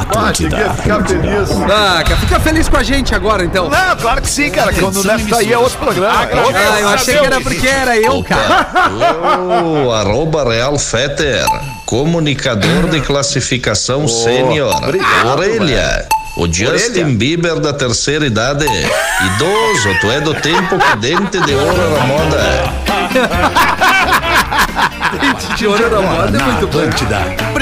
Atlântida. ficar feliz. Ah, cara, fica feliz com a gente agora, então. Não, claro que sim, cara. Quando nessa aí é outro programa. é outro- Ah, eu achei que era porque era eu, cara. O arroba Real Fetter, comunicador de classificação sênior. Orelha. O Justin Bieber da terceira idade. Idoso, tu é do tempo que dente de ouro era moda. Gente de ouro na moda é muito bom.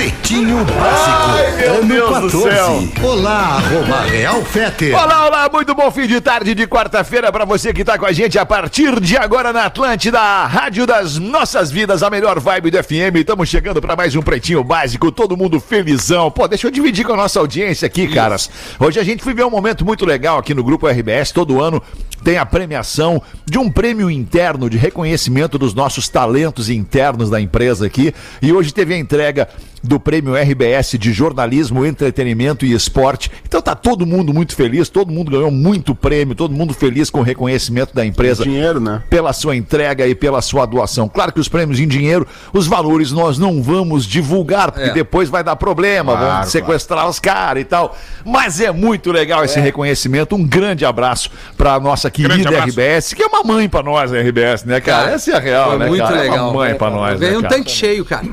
Pretinho Básico. meu ano Deus do 14. Olá, arroba Real Feter. Olá, olá, muito bom fim de tarde de quarta-feira pra você que tá com a gente a partir de agora na Atlântida, a rádio das nossas vidas, a melhor vibe do FM. Estamos chegando pra mais um Pretinho Básico, todo mundo felizão. Pô, deixa eu dividir com a nossa audiência aqui, caras. Hoje a gente foi ver um momento muito legal aqui no Grupo RBS, todo ano tem a premiação de um prêmio interno de reconhecimento dos nossos talentos internos da empresa aqui. E hoje teve a entrega do prêmio RBS de jornalismo, entretenimento e esporte. Então tá todo mundo muito feliz, todo mundo ganhou muito prêmio, todo mundo feliz com o reconhecimento da empresa Dinheiro, né? pela sua entrega e pela sua doação. Claro que os prêmios em dinheiro, os valores nós não vamos divulgar, porque É. depois vai dar problema, Claro, vão sequestrar os caras e tal. Mas é muito legal esse reconhecimento. Um grande abraço pra nossa querida. RBS, que é uma mãe pra nós, a RBS, né, cara? Cara, Essa é a real, Foi né, muito cara? É legal. uma mãe pra nós, né, Veio um cara? tanque cheio, cara.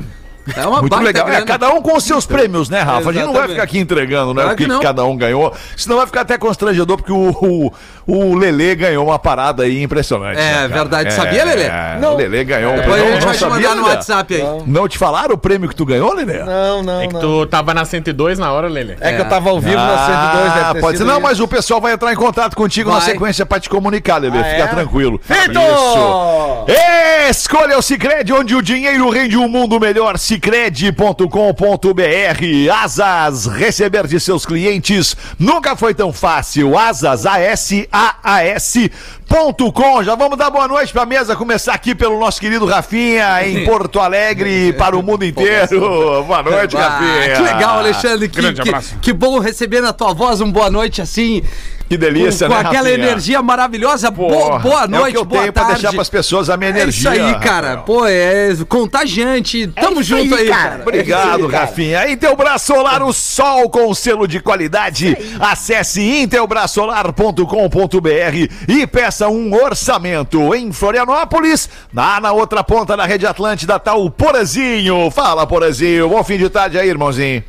É uma Muito baita legal. É, cada um com os seus prêmios, né, Rafa? A gente não vai Exatamente. ficar aqui entregando, né? Claro o que, que não. cada um ganhou. Senão vai ficar até constrangedor, porque o, o, o Lelê ganhou uma parada aí impressionante. É, né, verdade. Sabia, Lelê? Não. O Lelê ganhou um Depois a prêmio. gente Não vai te mandar no? WhatsApp aí. Não te falaram o prêmio que tu ganhou, Lelê? Não, não, É que tu tava na 102 na hora, Lele. É que eu tava ao vivo na 102, deve ter pode ser. Não, mas o pessoal vai entrar em contato contigo na Vai. sequência pra te comunicar, Lelê. Ah, Fica é? tranquilo. Feito! Isso. Escolha o Cicred, onde o dinheiro rende um mundo melhor. Cicred.com.br. Asas, receber de seus clientes nunca foi tão fácil. Asas, A-S-A-A-S. Ponto com. Já vamos dar boa noite pra mesa, começar aqui pelo nosso querido Rafinha, em Porto Alegre, para o mundo inteiro. Boa noite, Ah, Rafinha. que legal, Alexandre. Que, Grande que, abraço. que bom receber na tua voz um boa noite assim. Que delícia, com né, aquela Rafinha? energia maravilhosa. Porra, boa é o noite, que eu boa tenho tarde. pra deixar pras pessoas a minha É isso energia. aí, cara. Rafael. Pô, é contagiante. Tamo isso junto aí, aí, cara. cara. Obrigado, Rafinha. Intelbras Solar, o sol com selo de qualidade. Acesse intelbrasolar.com.br e peça um orçamento. Em Florianópolis, na, na outra ponta da rede Atlântida, tá o Porazinho. Fala, Porazinho. Bom fim de tarde aí, irmãozinho.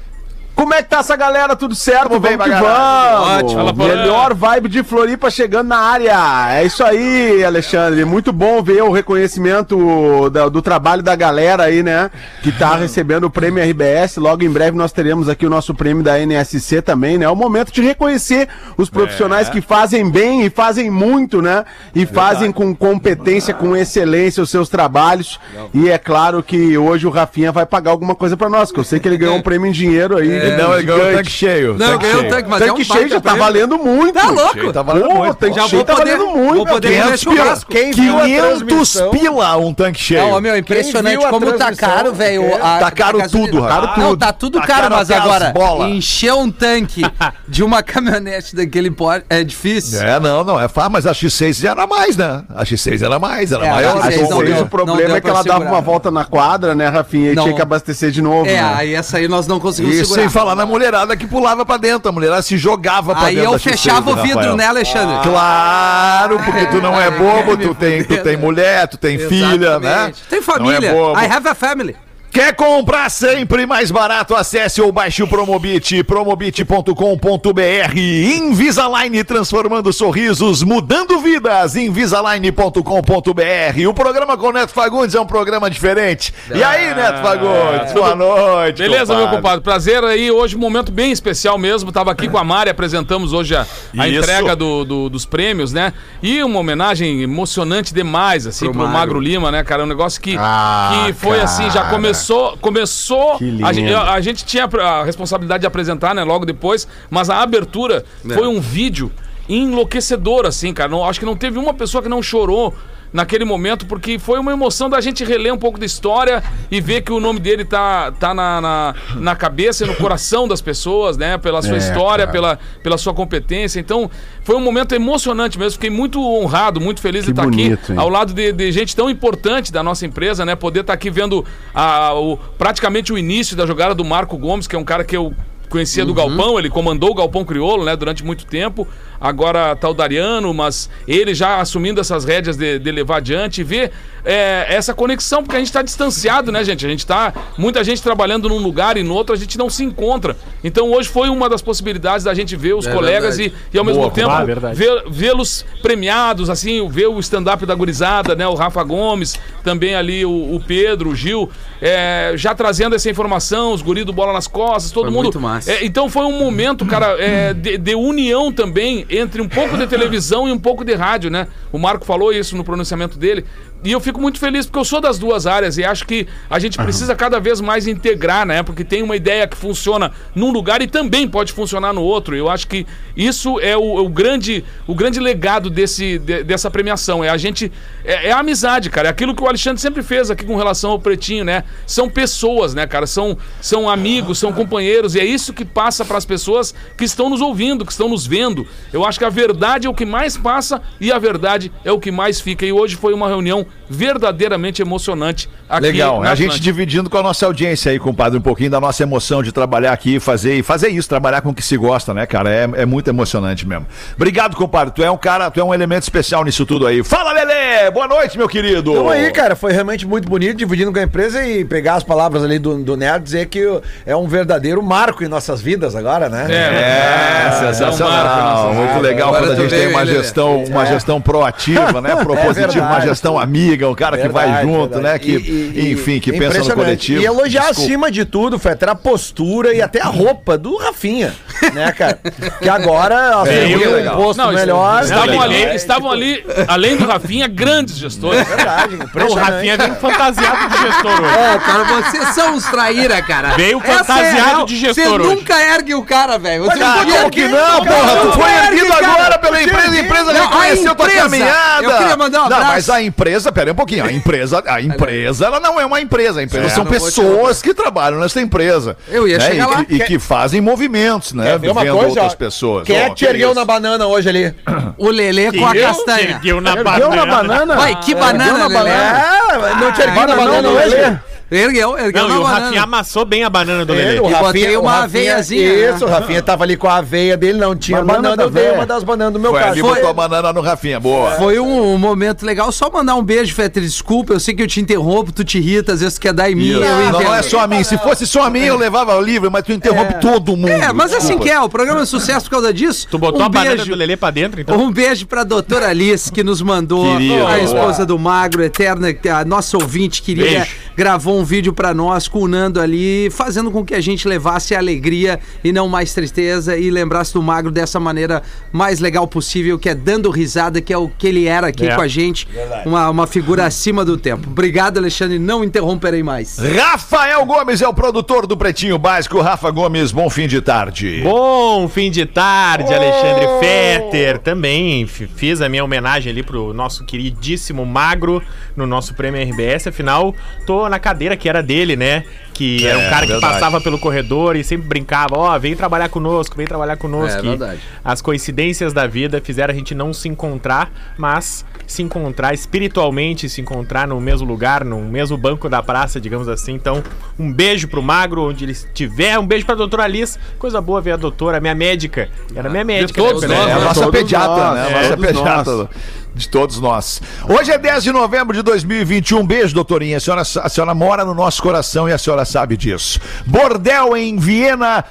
Como é que tá essa galera? Tudo certo? Tamo bem, vamos vamos. Ótimo. Fala, Porã. Melhor vibe de Floripa chegando na área. É isso aí, Alexandre. Muito bom ver o reconhecimento da- do, trabalho da galera aí, né? Que tá recebendo o prêmio RBS. Logo em breve nós teremos aqui o nosso prêmio da NSC também, né? É o momento de reconhecer os profissionais que fazem bem e fazem muito, né? E fazem com competência, com excelência os seus trabalhos. E é claro que hoje o Rafinha vai pagar alguma coisa pra nós, que eu sei que ele ganhou um prêmio em dinheiro aí. Não, ele ganhou um gigante. tanque cheio. Não, ganhou um tanque, mas é um Tanque cheio já tá valendo muito. Tá louco? Tá valendo Pô, muito. tanque Já cheio vou tá poder- valendo muito. vou poder meu. comer 500 pila, churrasco. Quem viu a 500 transmissão- pila um tanque cheio. Não, meu, impressionante como tá caro, velho. Tá caro tudo. Caro Não, tá tudo Tá caro, mas agora, encher um tanque de uma caminhonete daquele porte é difícil. É, não, não, é fácil, mas a X6 já era mais, né? A X6 era mais, era É, maior. a A Vocês gente não fez deu- o problema é que ela dava uma volta na quadra, né, Rafinha? E Não. tinha que abastecer de novo. É, né? aí essa aí nós não conseguimos E segurar. Falar na mulherada que pulava pra dentro, a mulherada se jogava pra Aí dentro eu da X6 fechava o vidro, Rafael. né, Alexandre? Claro, porque tu não é bobo, tu tem, tu tem mulher, tu tem filha, né? Exatamente. Tem Não família. é. I have a family. Quer comprar sempre mais barato? Acesse ou baixe o Promobit, promobit.com.br. Invisalign transformando sorrisos, mudando vidas. Invisalign.com.br. O programa com o Neto Fagundes é um programa diferente. E aí, Neto Fagundes? Boa noite. Beleza, meu compadre. Prazer aí. Hoje um momento bem especial mesmo. Tava aqui com a Mari, apresentamos hoje a, a entrega do- do- dos prêmios, né? E uma homenagem emocionante demais, assim, pro, Magro. Lima, né, cara? Um negócio que, Ah, que foi assim, já cara. Começou. Começou. Que lindo. A, gente- a gente tinha a responsabilidade de apresentar, né, logo depois, mas a abertura foi um vídeo enlouquecedor, assim, cara. Não, acho que não teve uma pessoa que não chorou naquele momento, porque foi uma emoção da gente reler um pouco da história e ver que o nome dele tá, tá na, na, na cabeça e no coração das pessoas, né? Pela sua É, história, cara. pela, pela sua competência. Então, foi um momento emocionante mesmo. Fiquei muito honrado, muito feliz de Que estar bonito, aqui hein? ao lado de, de gente tão importante da nossa empresa, né? Poder estar aqui vendo a, o, praticamente o início da jogada do Marco Gomes, que é um cara que eu conhecia do Galpão, ele comandou o Galpão Crioulo, né, durante muito tempo. Agora tá o Dariano, mas ele já assumindo essas rédeas de, de levar adiante e ver é, essa conexão, porque a gente tá distanciado, né, gente? A gente tá. Muita gente trabalhando num lugar e no outro a gente não se encontra. Então hoje foi uma das possibilidades da gente ver os É colegas e, e ao mesmo Boa, tempo ah, verdade. ver- vê-los premiados, assim, ver o stand-up da gurizada, né? O Rafa Gomes, também ali o, o Pedro, o Gil, é, já trazendo essa informação, os guri do Bola nas Costas, todo Foi mundo. muito massa. É, então foi um momento, cara, é, de, de união também entre um pouco de televisão e um pouco de rádio, né? O Marco falou isso no pronunciamento dele. E eu fico muito feliz porque eu sou das duas áreas e acho que a gente precisa cada vez mais integrar, né? Porque tem uma ideia que funciona num lugar e também pode funcionar no outro. Eu acho que isso é o, o grande, o grande legado desse, de- dessa premiação. É a gente. É, é a amizade, cara. É aquilo que o Alexandre sempre fez aqui com relação ao Pretinho, né? São pessoas, né, cara? São, são amigos, são companheiros. E é isso que passa para as pessoas que estão nos ouvindo, que estão nos vendo. Eu acho que a verdade é o que mais passa e a verdade é o que mais fica. E hoje foi uma reunião verdadeiramente emocionante aqui Legal, na a gente dividindo com a nossa audiência aí, compadre, um pouquinho da nossa emoção de trabalhar aqui e fazer, e fazer isso, trabalhar com o que se gosta, né, cara? É, é muito emocionante mesmo. Obrigado, compadre. Tu é um cara, tu é um elemento especial nisso tudo aí. Fala, Lelê! Boa noite, meu querido! Tamo aí, cara. Foi realmente muito bonito dividindo com a empresa e pegar as palavras ali do, do Nerd dizer que é um verdadeiro marco em nossas vidas agora, né? É, sensacional. é um marco, Muito legal Agora quando a gente tem uma gestão, uma gestão proativa, né? Propositiva, uma gestão amiga, um cara que vai Verdade, junto, verdade. né? Que, E- e- enfim, que pensa no coletivo. E elogiar Desculpa. acima de tudo, Fetter, a postura e até a roupa do Rafinha, né, cara? Que agora Veio assumiu um legal. posto Não, melhor. Estavam Não, ali, ele- estavam ali, além do Rafinha, grandes gestores. Verdade, Não, o. Rafinha veio fantasiado de gestor hoje. É, cara, vocês são uns traíra, cara. Veio é fantasiado real. de gestor Você hoje. nunca ergue o cara, velho. Você nunca como que não, porra? Tu não foi erguido agora pela empresa, a empresa Não, reconheceu tua caminhada. Eu queria mandar um Não, abraço. mas a empresa, pera aí um pouquinho, a empresa, a empresa, ela não é uma empresa, a empresa É, são pessoas que trabalham nessa empresa. Eu ia né? chegar e, lá. que- E que fazem movimentos, né? Quer ver uma Vendo coisa, outras ó? pessoas. Quem é que te ergueu isso? na banana hoje ali? O Lelê com a castanha. ergueu na Ergueu na banana. banana? Vai, que banana, Ergueu na Lelê. banana. É, não te ergueu na Banana banana hoje? Lelê. Ergueu, ergueu Não, e o banana. Rafinha amassou bem a banana do Lelê. Ele, o E botei uma Rafinha- aveiazinha, Isso, o Rafinha tava ali com a aveia dele, não tinha Banana banana, da eu dei uma das bananas do meu Foi caso. ali, Foi- botou a banana no Rafinha, boa. Foi um, um momento legal. Só mandar um beijo, Fetter. Desculpa, eu sei que eu te interrompo, tu te irrita, às vezes tu quer dar em mim. Não, não é só a mim. Se fosse só a mim, eu levava o livro, mas tu interrompe todo mundo. É, mas assim Desculpa. que é, o programa é sucesso por causa disso. Tu botou um a banana beijo. do Lelê pra dentro, então? Um beijo pra doutora Alice, que nos mandou, Querida. a esposa do Magro, eterna, a nossa ouvinte querida, Beijo. Gravou um vídeo pra nós com o Nando ali, fazendo com que a gente levasse alegria e não mais tristeza e lembrasse do Magro dessa maneira mais legal possível, que é dando risada, que é o que ele era aqui É. com a gente, uma, uma figura acima do tempo. Obrigado, Alexandre, não interromperei mais. Rafael Gomes é o produtor do Pretinho Básico. Rafa Gomes, bom fim de tarde. Bom fim de tarde, Alexandre Fetter. Também fiz a minha homenagem ali pro nosso queridíssimo Magro no nosso prêmio RBS. Afinal, tô na cadeira que era dele, né? Que era um É, cara que verdade. passava pelo corredor e sempre brincava: Ó, vem trabalhar conosco, vem trabalhar conosco. É verdade. As coincidências da vida fizeram a gente não se encontrar, mas se encontrar espiritualmente, se encontrar no mesmo lugar, no mesmo banco da praça, digamos assim. Então, um beijo pro Magro, onde ele estiver. Um beijo pra doutora Alice. Coisa boa ver a doutora, minha médica. Era minha médica. todos né? nós, É a né? nossa Todos pediatra, nós, né? A é, nossa pediatra nós. De todos nós. Hoje é 10 de novembro de 2021. Um beijo, doutorinha. A senhora, a senhora mora no nosso coração e a senhora sabe disso. Bordel em Viena.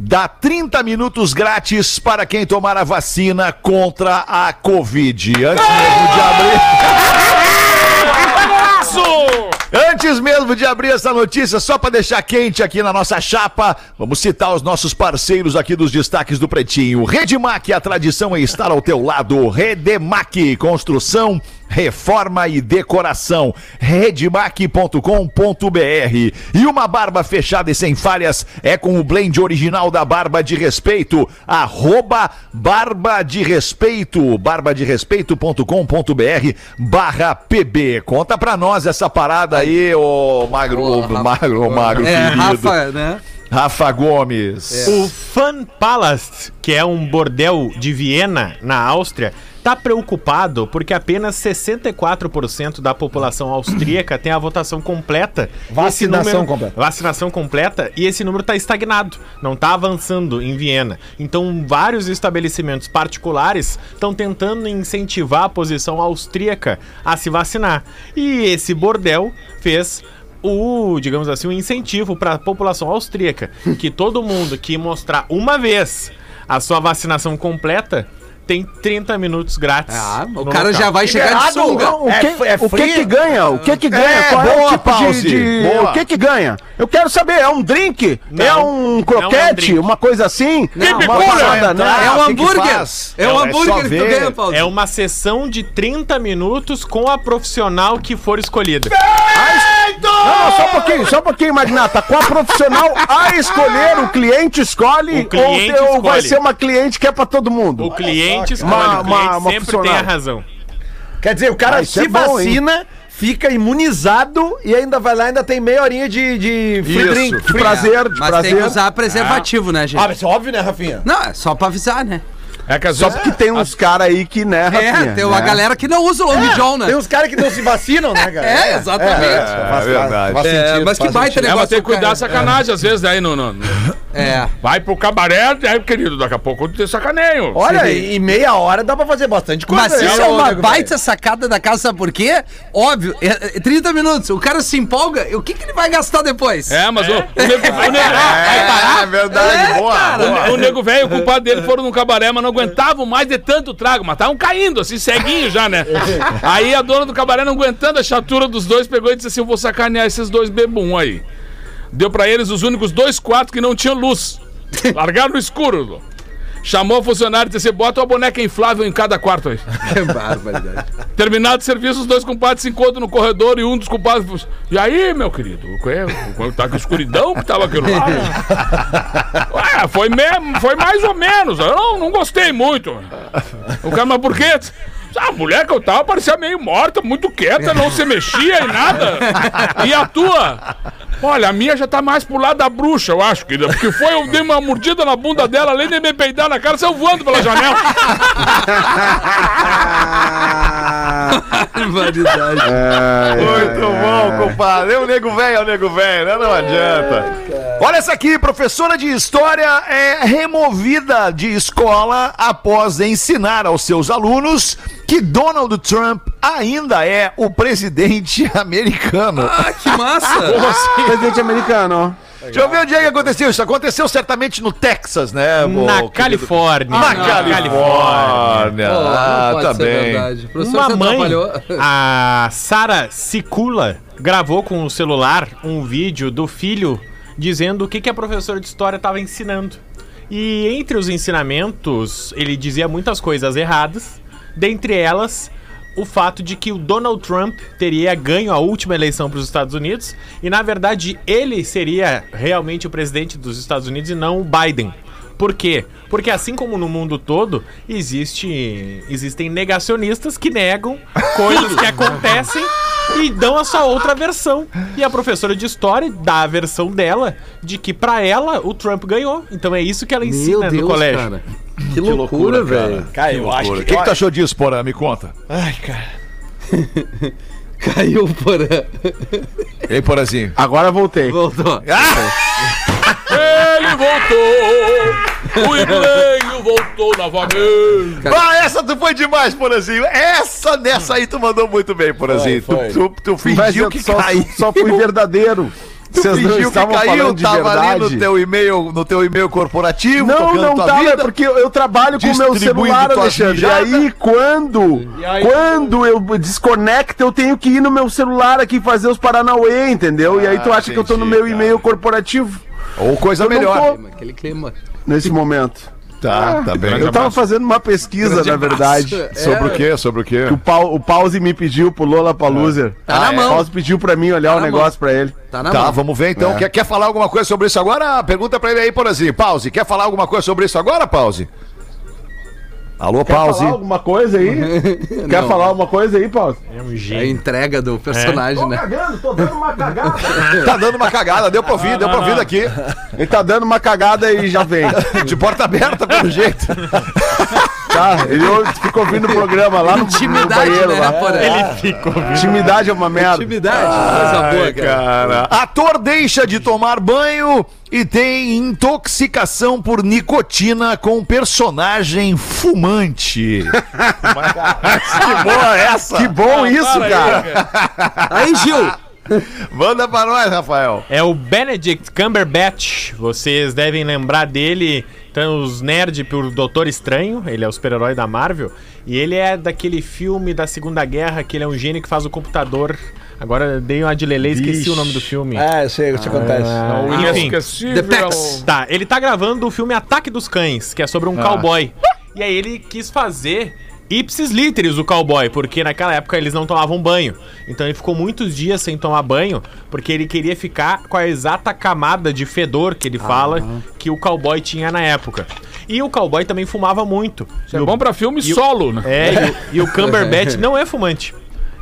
Dá 30 minutos grátis para quem tomar a vacina contra a Covid. Antes mesmo de abrir. Antes mesmo de abrir essa notícia, só para deixar quente aqui na nossa chapa, vamos citar os nossos parceiros aqui dos destaques do Pretinho. Redmac, a tradição é estar ao teu lado. Redemac, construção, reforma e decoração. Redmac.com.br. E uma barba fechada e sem falhas é com o blend original da Barba de Respeito. Arroba Barba de Respeito. barbaderespeito.com.br barra PB. Conta pra nós essa parada aí, ô Magro, ô, Rafa. Magro, ô Magro, É, querido. Rafa, né? Rafa Gomes. O Fun Palace, que é um bordel de Viena, na Áustria, tá tá preocupado porque apenas 64% da população austríaca tem a votação completa. Vacinação completa. Vacinação completa e esse número está estagnado, não está avançando em Viena. Então, vários estabelecimentos particulares estão tentando incentivar a posição austríaca a se vacinar. E esse bordel fez o, digamos assim, o incentivo para a população austríaca que todo mundo que mostrar uma vez a sua vacinação completa tem 30 minutos grátis. Ah, o cara local. já vai chegar de sunga. não, O que, É- é o que que ganha? O que que ganha? É, Qual é boa, o tipo Pause, de, de- boa. O que que ganha? Eu quero saber, é um drink? Não, é não é um um croquete? drink. uma coisa assim? Não, uma porra, parada, né? É um hambúrguer. É um É, é hambúrguer que tu ganha, Paulo. É uma sessão de 30 minutos com a profissional que for escolhida. Não, só um pouquinho, só um pouquinho, Magnata. Com a profissional a escolher, o cliente escolhe, O cliente ou, ou vai escolhe. ser uma cliente que é pra todo mundo? O cliente escolhe, Uma- o cliente uma- uma sempre funcional. tem a razão. Quer dizer, o cara Ah, se é bom, hein? vacina, fica imunizado e ainda vai lá e ainda tem meia horinha de, de free Isso. drink. De Free- prazer, de Mas prazer. tem que usar preservativo, né, gente? Ah, mas é óbvio, né, Rafinha? Não, é só pra avisar, né? É que às Só vezes. porque tem uns caras aí que, né, É, tem uma né? galera que não usa o Long John, né? Tem uns caras que não se vacinam, né, cara? É, exatamente. É verdade. Faz É, sentido, mas que faz baita sentido. É, negócio. mas tem que cuidar cara. sacanagem às vezes, daí no, no- no- É. Vai pro cabaré, aí, querido, daqui a pouco tem sacaneio. Olha, Sim. e, e meia hora dá pra fazer bastante coisa. Mas né, isso é ô, uma nego baita sacada da casa, sabe por quê? Óbvio, é, é 30 minutos, o cara se empolga, e o que, que ele vai gastar depois? É, mas o, o nego, o nego- É, é verdade, boa. boa. O, o nego velho, o culpado dele foram num cabaré, mas não aguentavam mais de tanto trago, mas estavam caindo, assim, ceguinho já, né? Aí a dona do cabaré, não aguentando a chatura dos dois, pegou e disse assim: Eu vou sacanear esses dois bebum aí. Deu pra eles os únicos dois quartos que não tinham luz. Largaram no escuro. Chamou a funcionário e disse: assim, Bota uma boneca inflável em cada quarto aí. Que barbaridade. Terminado o serviço, os dois compadres se encontram no corredor e um dos compadres falou: E aí, meu querido? O que é? Tá com escuridão que tava aquilo lá? Ué, foi, mesmo, foi mais ou menos. Eu não, não gostei muito. O cara, mas por quê? A mulher que eu tava parecia meio morta, muito quieta, não se mexia e nada. E a tua? Olha, a minha já tá mais pro lado da bruxa, eu acho, querida. Porque foi, eu dei uma mordida na bunda dela, além de me peidar na cara, saiu voando pela janela. Barbaridade. Muito bom, compadre. É o nego velho, é o nego velho, né? Não adianta. Olha essa aqui, professora de história é removida de escola após ensinar aos seus alunos que Donald Trump ainda é o presidente americano. Ah, que massa! Presidente americano. Deixa eu ver onde é que aconteceu. Isso aconteceu certamente no Texas, né? Na querido? Califórnia. Na não. Califórnia. Pô, Ah, tá bem. Uma mãe, atrapalhou. a Sara Sicula, gravou com o celular um vídeo do filho dizendo o que, que a professora de história estava ensinando. E entre os ensinamentos, ele dizia muitas coisas erradas, dentre elas o fato de que o Donald Trump teria ganho a última eleição para os Estados Unidos e, na verdade, ele seria realmente o presidente dos Estados Unidos e não o Biden. Por quê? Porque assim como no mundo todo, existe, existem negacionistas que negam coisas que acontecem e dão a sua outra versão. E a professora de história dá a versão dela de que pra ela o Trump ganhou. Então é isso que ela ensina Meu no Deus, colégio. cara. Que, loucura, velho. Cara, eu acho O que... que, que tu achou disso, Porã? Me conta. Ai, cara. Caiu por Ei, Porazinho. Agora voltei. Voltou. Ele voltou! O Iblenho voltou novamente! Ah, essa tu foi demais, Porazinho. Essa dessa aí tu mandou muito bem, Porazinho. Tu, Foi, tu, tu fingiu que só, caiu. só fui verdadeiro. Tu Vocês não fingiu que caiu, falando de tava ali verdade. no teu e-mail, no teu e-mail corporativo, Não, não tua tava, vida. é porque eu, eu trabalho com o meu celular, Alexandre. E aí, quando, quando eu desconecto, eu tenho que ir no meu celular aqui fazer os Paranauê, entendeu? e aí tu Ah, acha que eu tô no entendi, meu cara. e-mail corporativo Ou coisa Eu não melhor. tô. Aquele clima. nesse momento. Tá, tá bem. Eu tava fazendo uma pesquisa, na verdade. Sobre o quê? Sobre o quê? O, Pau, o Pause me pediu pro Lola Paluser. Tá na O mão. Pause pediu pra mim olhar Tá o negócio pra ele. Tá na Tá, mão. vamos ver então. Quer, quer falar alguma coisa sobre isso agora? Pergunta pra ele aí, Porazinho. Pause, quer falar alguma coisa sobre isso agora, Pause? Alô, Quer Pause. falar alguma coisa aí? Quer Não. falar alguma coisa aí, Pause? É um É a gênio. entrega do personagem, né? cagando, tô dando uma cagada. Tá dando uma cagada, deu pra ouvir, deu pra ouvir daqui. Ele tá dando uma cagada e já vem. De porta aberta, pelo jeito. Tá? Ele fica ouvindo o programa lá no, no banheiro. né, lá. Porã? Ele ficou Intimidade é uma merda. Intimidade. Coisa boa, cara. Ator deixa de tomar banho e tem intoxicação por nicotina com personagem fumante. que boa essa! Que bom isso, cara. Aí, Gil. Manda pra nós, Rafael. É o Benedict Cumberbatch. Vocês devem lembrar dele. Então, os nerds por Doutor Estranho. Ele é o super-herói da Marvel. E ele é daquele filme da Segunda Guerra que ele é um gênio que faz o computador. Agora eu dei uma de lelê e esqueci o nome do filme. É, eu sei o que acontece. Ah, enfim. The Pex. Tá, ele tá gravando o filme Ataque dos Cães, que é sobre um cowboy. E aí ele quis fazer ipsis literis o cowboy, porque naquela época eles não tomavam banho. Então ele ficou muitos dias sem tomar banho, porque ele queria ficar com a exata camada de fedor que ele fala que o cowboy tinha na época. E o cowboy também fumava muito. Isso é bom pra filme e o- solo, né? É, e o, e o Cumberbatch não é fumante.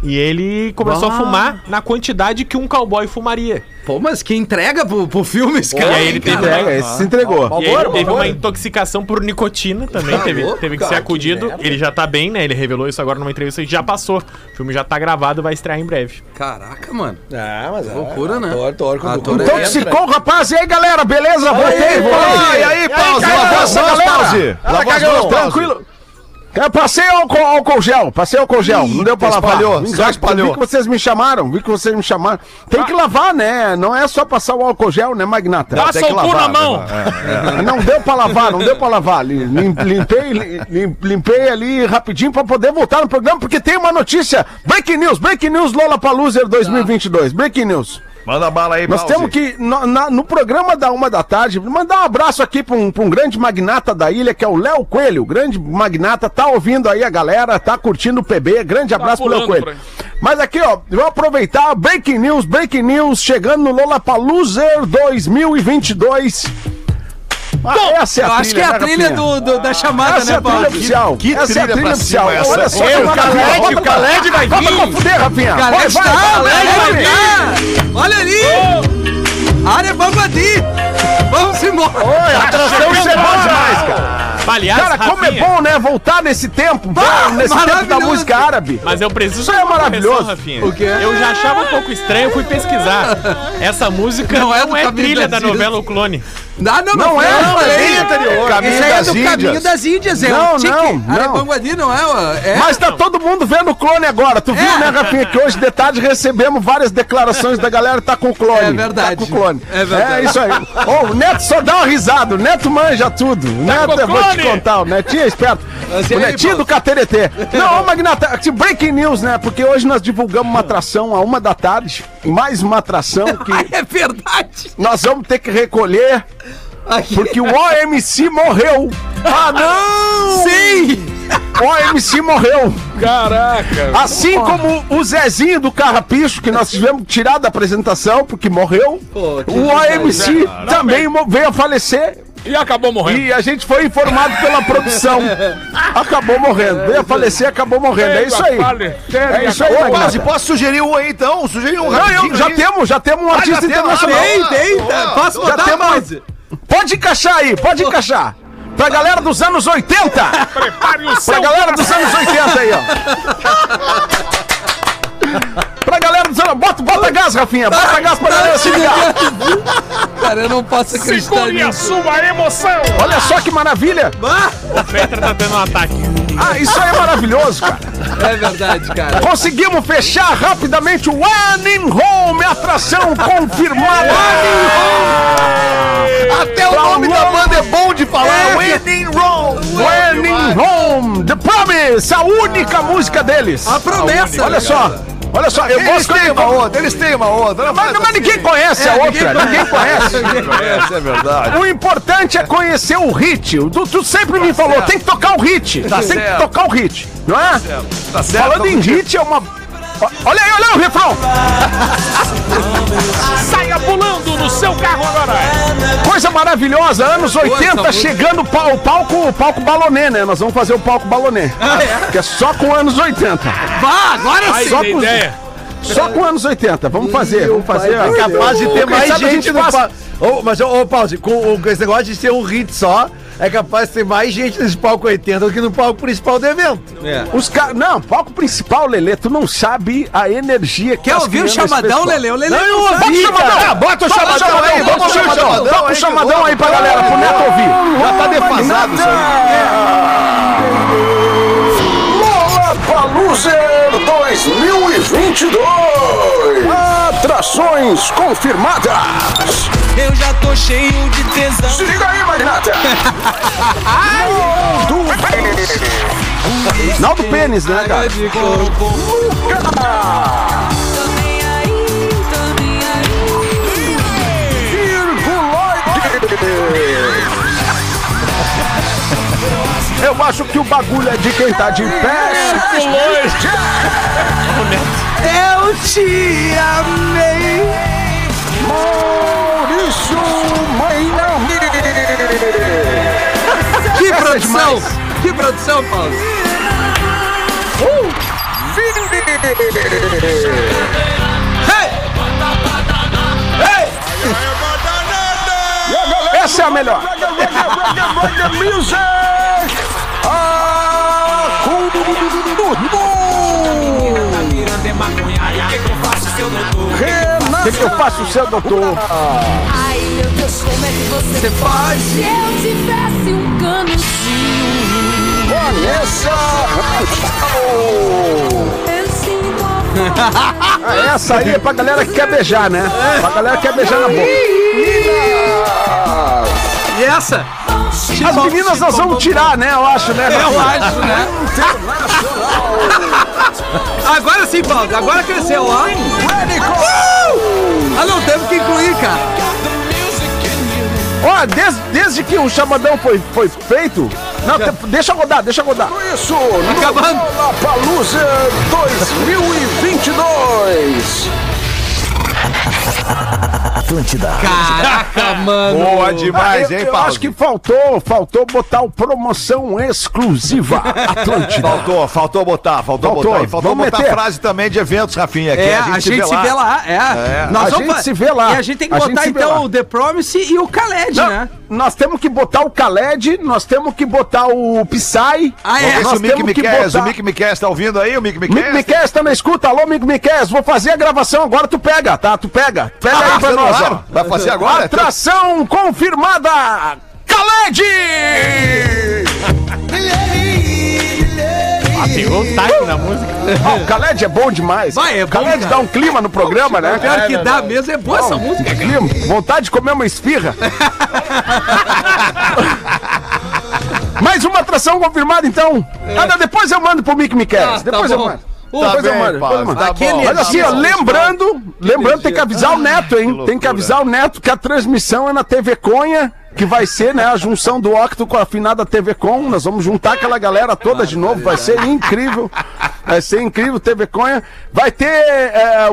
E ele começou a fumar na quantidade que um cowboy fumaria. Pô, mas que entrega pro, pro filme esse cara. e aí ele teve É, esse se entregou. E aí ele teve uma intoxicação por nicotina também, teve, louco, teve que cara, ser acudido. Ele já tá bem, né? Ele revelou isso agora numa entrevista e já passou. O filme já tá gravado, vai estrear em breve. Caraca, mano. Ah, mas é. Loucura, né? Ator, ator, Ator é- entra- Intoxicou o rapaz. E aí, galera, beleza? Voltei, aí, voltei. E aí, pause, lavou as mãos, pause. tranquilo. Eu passei álcool, álcool gel, passei álcool gel, não deu pra lavar. espalhou, só espalhou. Vi que vocês me chamaram, vi que vocês me chamaram. Tem que lavar, né? Não é só passar o álcool gel, né, Magnata? Passa tem que o cu na mão. né? Não deu pra lavar, não deu pra lavar. Lim- lim- Limpei, lim- limpei ali rapidinho pra poder voltar no programa, porque tem uma notícia. Breaking News, Breaking News Lola Paluser 2022. Breaking News. Manda bala aí, Nós pause. temos que, no, na- no programa da uma da tarde, mandar um abraço aqui para um, pra um grande magnata da ilha, que é o Léo Coelho. O grande magnata, tá ouvindo aí a galera, tá curtindo o PB. Grande abraço pro Léo Coelho. Mas aqui, ó, eu vou aproveitar, breaking news, breaking news, chegando no Lollapalooza 2022. Ah, essa é a Eu acho que é a né, trilha Rafinha? do, do- da chamada, Essa é né, a trilha Paulo? oficial. que essa é a trilha trilha pra oficial. cima essa? Olha só, Ei, que o Bota o Khaled vai vir. pra fuder, Rafinha. Galera, Vai, vai, está, vai, vai. Olha ali! Área Bambadi! Vamos embora! Oi, a atração é bom demais, cara. Aliás, Cara, como é Rafinha, bom, né? Voltar nesse tempo, Ah, nesse tempo da música árabe. Mas eu preciso Isso é maravilhoso. Rafinha. O quê? Eu já achava um pouco estranho, fui pesquisar. Essa música Não não é é, trilha da novela. O Clone. Não, não, Não é, falei. bem anterior. Caminho aí é das do Caminho Índias. das Índias, é Não, o Tique. não, não. Bambadi não é, é. Mas tá todo mundo vendo o clone agora. Tu viu, É. né, Rafinha? Que hoje de tarde recebemos várias declarações da galera que tá com o clone. É verdade. Tá com o clone. É verdade. É isso aí. Ô, o Neto só dá uma risada. O Neto manja tudo. O Neto, eu vou te contar. O Netinho é esperto. Mas o aí, Netinho Paulo? do Cateretê. Não, ô, Magnata, assim, breaking news, né? Porque hoje nós divulgamos uma atração a uma da tarde. Mais uma atração que é verdade! nós vamos ter que recolher. Aqui. Porque o OMC morreu. Ah, não! Sim! O OMC morreu. Caraca. Assim como o Zezinho do Carrapicho, que nós tivemos que tirar da apresentação porque morreu. Pô, o OMC também mo- veio a falecer E acabou morrendo. e a gente foi informado pela produção. Acabou morrendo. Veio a falecer, acabou morrendo. É isso aí. É isso aí, Ô, posso sugerir um aí então? Sugerir um Não, rapidinho eu, já aí? temos, já temos um Ah, já artista temos, internacional. ah, Tem, tem! Posso Já botar temos. Pode encaixar aí, pode encaixar. Pra galera dos anos 80. Prepare o Pra seu galera dos anos 80 aí, ó. Pra galera dos anos. Bota, bota gás, Rafinha. Bota gás pra galera se ligar. Cara, eu não posso acreditar Segure a nisso. sua emoção. Olha só que maravilha. O Petra tá tendo um ataque. Ah, isso aí é maravilhoso, cara. É verdade, cara. Conseguimos fechar rapidamente o One in Home, atração confirmada. Até o Pra nome da banda é bom de falar. É, Winning Roll. When in Home, The Promise, a única música deles. A promessa. Olha só, olha só, eu Eles têm uma outra, eles têm uma outra. Não Mas, mas ninguém assim. conhece a outra, ninguém conhece. Essa é verdade. O importante é conhecer o hit. Tu, tu sempre me falou, tem que tocar o hit. tem certo. que tocar o hit, não é? Tá certo? Falando em hit, é uma. Olha aí, olha aí o refrão. Saia pulando no seu carro agora. Coisa maravilhosa, anos 80 música. chegando o palco, o palco balonê, né? Nós vamos fazer o palco balonê. Que é só com anos 80. Vá, agora sim. Só com- ideia. Só com anos 80. Vamos fazer, vamos fazer. É capaz de ter mais gente no faz- pa... Ô, mas, ô, ô, Pause, com, com esse negócio de ser um hit só, é capaz de ter mais gente nesse palco 80 do que no palco principal do evento. Os caras. Não, palco principal, Lelê, tu não sabe a energia que Quer ouvir o chamadão. Lele? O Lele Não, eu ouvi, sabe. chamadão. Bota o chamadão aí, ouvir o chamadão. Toca o aí, chamadão aí pra galera, pro Neto ouvir. Já tá defasado isso aí. Lollapalooza 2022. Atrações confirmadas. Eu já tô cheio de tesão. Se liga aí, Magnata. Naldo Pênis, né, cara? Também aí, também Eu acho que o bagulho é de quem tá de pé. Eu te amei. Maurício Maina. Que produção! Que produção, Paulo! Essa é a melhor. Music. Ah, com O que, que eu faço, seu doutor? Ai, meu Deus, como é que você, Você pode? Se eu tivesse um canucinho, Vanessa. eu sinto a Ah, Essa aí é pra galera que quer beijar, né? Pra galera que quer beijar na boca. E essa? As meninas nós vamos tirar, né? Eu acho, né? Eu acho, né? Agora sim, Paulo. Agora cresceu, ó. Ah, não, temos que incluir, cara. Ó, desde, desde que o chamadão foi, foi feito. Não, te- deixa rodar, deixa rodar. Isso, Acabando. Lollapalooza 2022. Caraca, mano. Boa demais, eu, hein, eu Paulo? acho que faltou, faltou botar o promoção exclusiva Atlântida. Faltou, faltou botar, faltou, Faltou, botar. E faltou vamos botar meter. frase também de eventos, Rafinha. que É, a gente, se vê lá, é. A gente se vê lá. E a gente tem que A gente botar então lá. o The Promise e o Khaled, Não, né? Nós temos que botar o Khaled, nós temos que botar o Psy. Ah, é? Nós o Mick Miquel, botar- o Mick Miquel tá ouvindo aí? O Mick Mick Miquel? Miquel tá na escuta, alô Mick Miquel, vou fazer a gravação agora, tu pega, tá? Tu pega, pega aí pra nós, ó. Vai fazer agora? Atração confirmada, Khaled! Ah, pegou o time na música. Ah, o Khaled é bom demais. Vai, é o bom, Khaled cara. dá um clima no programa, né? O pior que dá mesmo é boa essa música. Clima, vontade de comer uma esfirra. Mais uma atração confirmada, então. Ah, depois eu mando pro Mick Miquel. Ah, tá depois eu bom. mando. Tá Depois eu bem, mando, depois eu mando. tá Aquele- bom. Mas assim, ó, lembrando, lembrando, tem que avisar o Neto, hein? Que Tem que avisar o Neto que a transmissão é na TV Conha, que vai ser, né, a junção do Octo com a afinada TV Com. Nós vamos juntar aquela galera toda de novo, vai ser incrível. Vai ser incrível, TV Conha. Vai ter. é,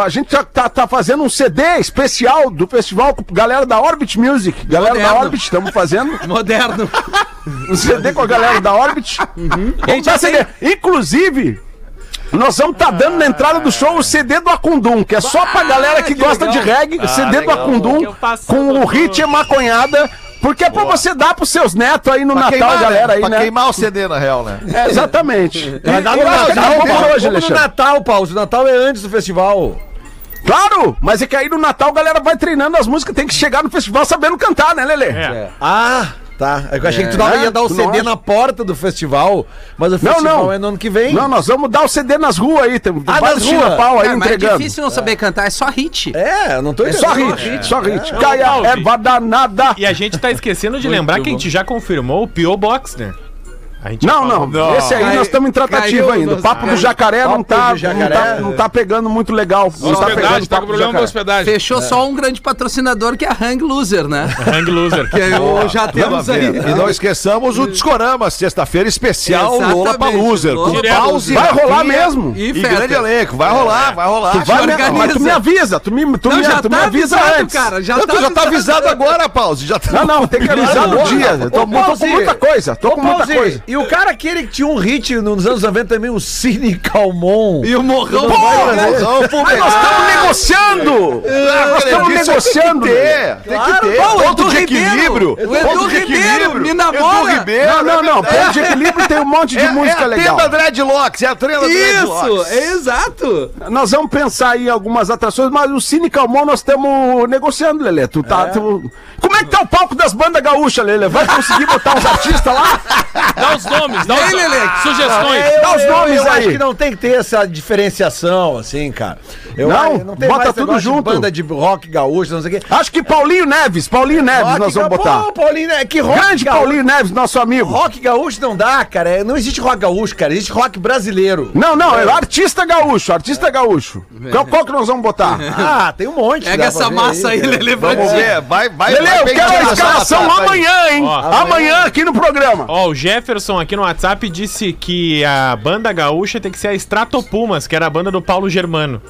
a gente tá, tá- tá fazendo um CD especial do festival com a galera da Orbit Music. Galera da Moderno. Orbit, estamos fazendo Moderno. um CD com a galera da Orbit. Vamos dar CD. Inclusive, nós vamos estar dando na entrada do show o CD do Acundum, que é só pra galera que, que gosta legal. de reggae. o CD do Acundum com o hit e maconhada. Porque é pra você dar pros seus netos aí no Pra Natal, queimar, galera né? aí, pra né? queimar o CD, na real, né? É, exatamente. Vai dar no Natal, por hoje, Como no. Natal, Paulo. O Natal é antes do festival. Claro, mas é que aí no Natal a galera vai treinando as músicas, tem que chegar no festival sabendo cantar, né, Lelê? É. Ah, tá. Eu achei que tu dava- É, ia dar o CD acha? na porta do festival, mas o festival não. é no ano que vem. Não, nós vamos dar o CD nas ruas aí, tem Ah, nas ruas? tira-pau aí é entregando. difícil não saber cantar, é só hit. É, eu não tô É só entendendo. hit, só hit. É. Caia, Paulo, erva danada. E a gente tá esquecendo de lembrar que a gente já confirmou o P.O. Box, né? Não, falou. não, esse aí nós estamos em tratativa caiu ainda. O papo do caiu. jacaré não Papo tá, do não jacaré. tá, não tá pegando muito legal. Não tá pegando o tá com problema da jacaré. hospedagem. Fechou só um grande patrocinador que é a Hang Loser, né? Hang Loser. Que eu já temos aí. E não esqueçamos o Discorama, sexta-feira especial Exatamente. Lola Paluser. Com Lola Pause, Vai rolar mesmo. E E grande elenco. Vai rolar, vai rolar. Tu vai me, mas tu me avisa, tu me, tu Não, me, já tu me tá avisa avisado, antes. cara. Já Não, tá tu já tá avisado agora, Pause. Já tá... Não, não, tem que avisar no dia. Tô, com muita coisa, tô com muita coisa. E o cara aquele que tinha um hit nos anos 90 também, o Cine Calmon. E o morrão. Mozão, Mas nós estamos negociando! Nós estamos negociando! Tem que ter, tem que ter. Pô, o Ponto de equilíbrio. O Edu Ponto de Ribeiro, equilíbrio. me namora. Edu Ribeiro. Não, não, não. Ponto de equilíbrio tem um monte de É, música é a legal. tenda Dreadlocks, é a tenda Isso, Dreadlocks. é exato. Nós vamos pensar aí em algumas atrações, mas o Cine Calmon nós estamos negociando, Lelê. Tu tá. tu- Como é tá o palco das bandas gaúchas, Lelê? Vai conseguir botar uns artistas lá? Dá os nomes, dá os Ei, Lelê. Sugestões. É, eu, Dá os eu- nomes eu aí. acho que não tem que ter essa diferenciação, assim, cara. Eu, Não? eu tem Bota mais tudo negócio de junto. banda de rock gaúcho, não sei o quê. Acho que Paulinho Neves, Paulinho Neves Rock nós vamos botar. Pô, Paulinho, é que rock Grande gaúcho- Paulinho Neves, nosso amigo. Rock gaúcho não dá, cara. É, Não existe rock gaúcho, cara. Existe rock brasileiro. Não, não, é artista gaúcho, artista gaúcho. Qual, qual que nós vamos botar? Ah, tem um monte. Pega essa massa aí, Lelê, pra Vamos ver, vai, vai. Vai eu quero a escalação amanhã, hein? Ó, amanhã aqui no programa. Ó, o Jefferson aqui no WhatsApp disse que a banda gaúcha tem que ser a Stratopumas, que era a banda do Paulo Germano.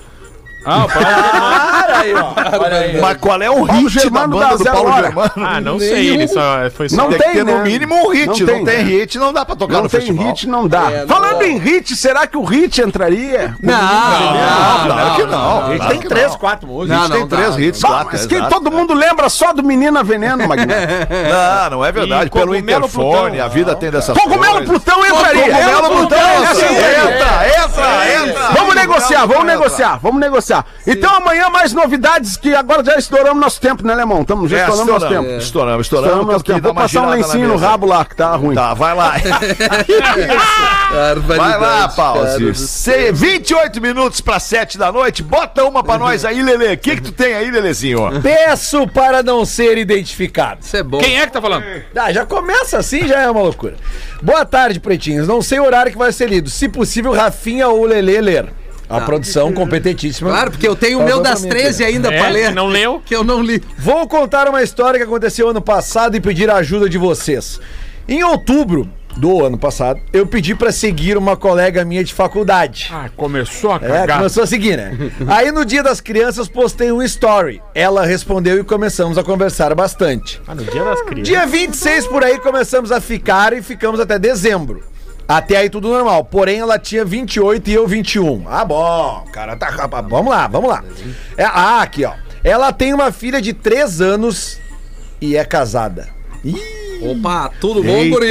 Ah, o Paulo Para aí, ó. Olha aí. Mas qual é o Paulo hit da Germano banda dá do zero Paulo hora. Germano? Ah, não sei, ele só foi só. Não Tem, tem, que ter no né? mínimo um hit. Não Não tem, tem, né? hit, não dá pra tocar Não no tem festival. hit, não dá. É, não Falando dá. em hit, será que o hit entraria? Não, Não, não, claro que não. Claro tem que três, não. quatro músicas. Não, não tem três dá. hits, Bah, quatro. mas que exato. todo mundo lembra só do Menina Veneno, Magno. Não, não é verdade. E Pelo Cogumelo interfone, Plutão. a vida tem dessas Cogumelo coisas. Plutão entraria. Cogumelo Plutão, entra, sim, entra, entra, entra. Vamos negociar, vamos Entra. negociar, vamos negociar. Então amanhã mais novidades que agora já estouramos nosso tempo, né, Alemão? Estamos já É, estouramos nosso estouramos, tempo. estouramos, estouramos. Estouramos nosso tempo. Vou passar um lencinho no rabo lá, que tá ruim. Tá, vai lá. Vai lá, Pause. Se- 28 minutos para 7 da noite. Bota uma pra nós aí, Lelê. O que, que tu tem aí, Lelezinho? Peço para não ser identificado. Isso é bom. Quem é que tá falando? Ah, já começa assim, já é uma loucura. Boa tarde, pretinhos. Não sei o horário que vai ser lido. Se possível, Rafinha ou Lelê ler. A produção competentíssima. Claro, porque eu tenho o meu das mim, 13 ainda É, pra ler. não leu? Que eu não li. Vou contar uma história que aconteceu ano passado e pedir a ajuda de vocês. Em outubro do ano passado, eu pedi pra seguir uma colega minha de faculdade. Ah, começou a É, cagar. começou a seguir, né? Aí no dia das crianças postei um story. Ela respondeu e começamos a conversar bastante. Ah, no dia das crianças. Dia 26 por aí começamos a ficar e ficamos até dezembro. Até aí tudo normal. Porém, ela tinha 28 e eu 21. Ah, bom, cara, tá. Vamos lá, vamos lá. É, ah, aqui, ó. Ela tem uma filha de 3 anos e é casada. Opa, tudo bom, guri?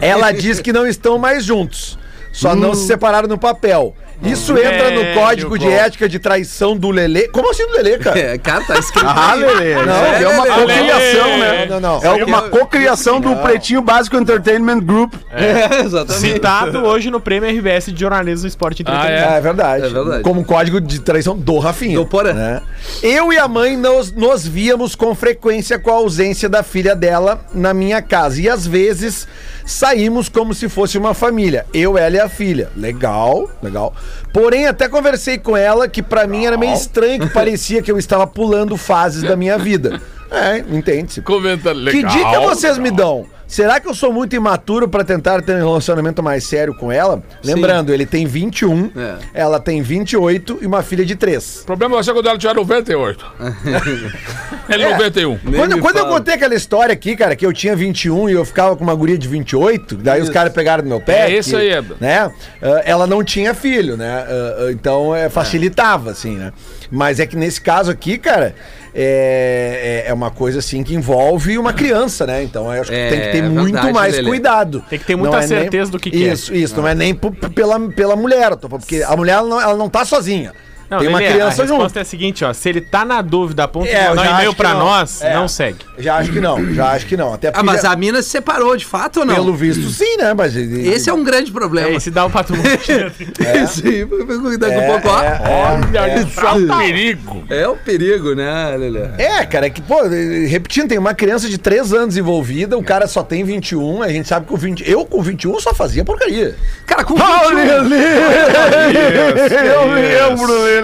Ela diz que não estão mais juntos. Só não se separaram no papel. Isso entra no código de ética de traição do Lelê. Como assim do Lelê, cara? É, cara, tá escrito Ah. Lelê. Não, é uma Lelê. cocriação, né? Não, não, não. É uma cocriação do Pretinho Básico Entertainment Group. É, exatamente. Citado hoje no Prêmio RBS de Jornalismo Esporte e Ah, Entretenimento. É verdade. É verdade. Como código de traição do Rafinha. Do Porã. né? Eu e a mãe nos, nos víamos com frequência com a ausência da filha dela na minha casa. E às vezes saímos como se fosse uma família. Eu, ela e a filha. Legal, legal. Porém, até conversei com ela que pra mim era meio estranho, que parecia que eu estava pulando fases da minha vida. É, entende-se. Comenta legal. Que dica vocês me dão? Será que eu sou muito imaturo pra tentar ter um relacionamento mais sério com ela? Lembrando, ele tem 21, É. ela tem 28 e uma filha de 3. O problema vai ser quando ela tiver 98. Ele 91. Nem Quando, quando eu contei aquela história aqui, cara, que eu tinha 21 e eu ficava com uma guria de 28, daí os caras pegaram no meu pé. É isso aí, Ebra. Né? ah, ela não tinha filho, né? Ah, então é, facilitava, assim, né? Mas é que nesse caso aqui, cara, é, é, é uma coisa assim que envolve uma criança, né? Então eu acho que É, tem que ter é muito verdade, mais Lelê. cuidado. Tem que ter muita é nem- certeza do que quer. Isso, isso. Não é nem pela, pela mulher, porque a mulher ela não, ela não tá sozinha. Não, tem uma Lelê, criança a junto. resposta é a seguinte, ó. Se ele tá na dúvida a ponto É, mandar um já e-mail pra não. nós, É. não segue. Já acho que não, já acho que não. Até Ah, mas já- a mina se separou de fato ou não? pelo visto sim, né? Mas Esse é um grande problema. É, esse dá um pato Sim, daqui a É, pouco, ó. é, é. Olha é um perigo. É o perigo, né, Lelê? É, cara, é que, pô, repetindo, tem uma criança de 3 anos envolvida, o cara só tem 21, a gente sabe que o 20. Eu com 21 só fazia porcaria. Cara, com Ah, 21, Lelê! Eu lembro, Lelê!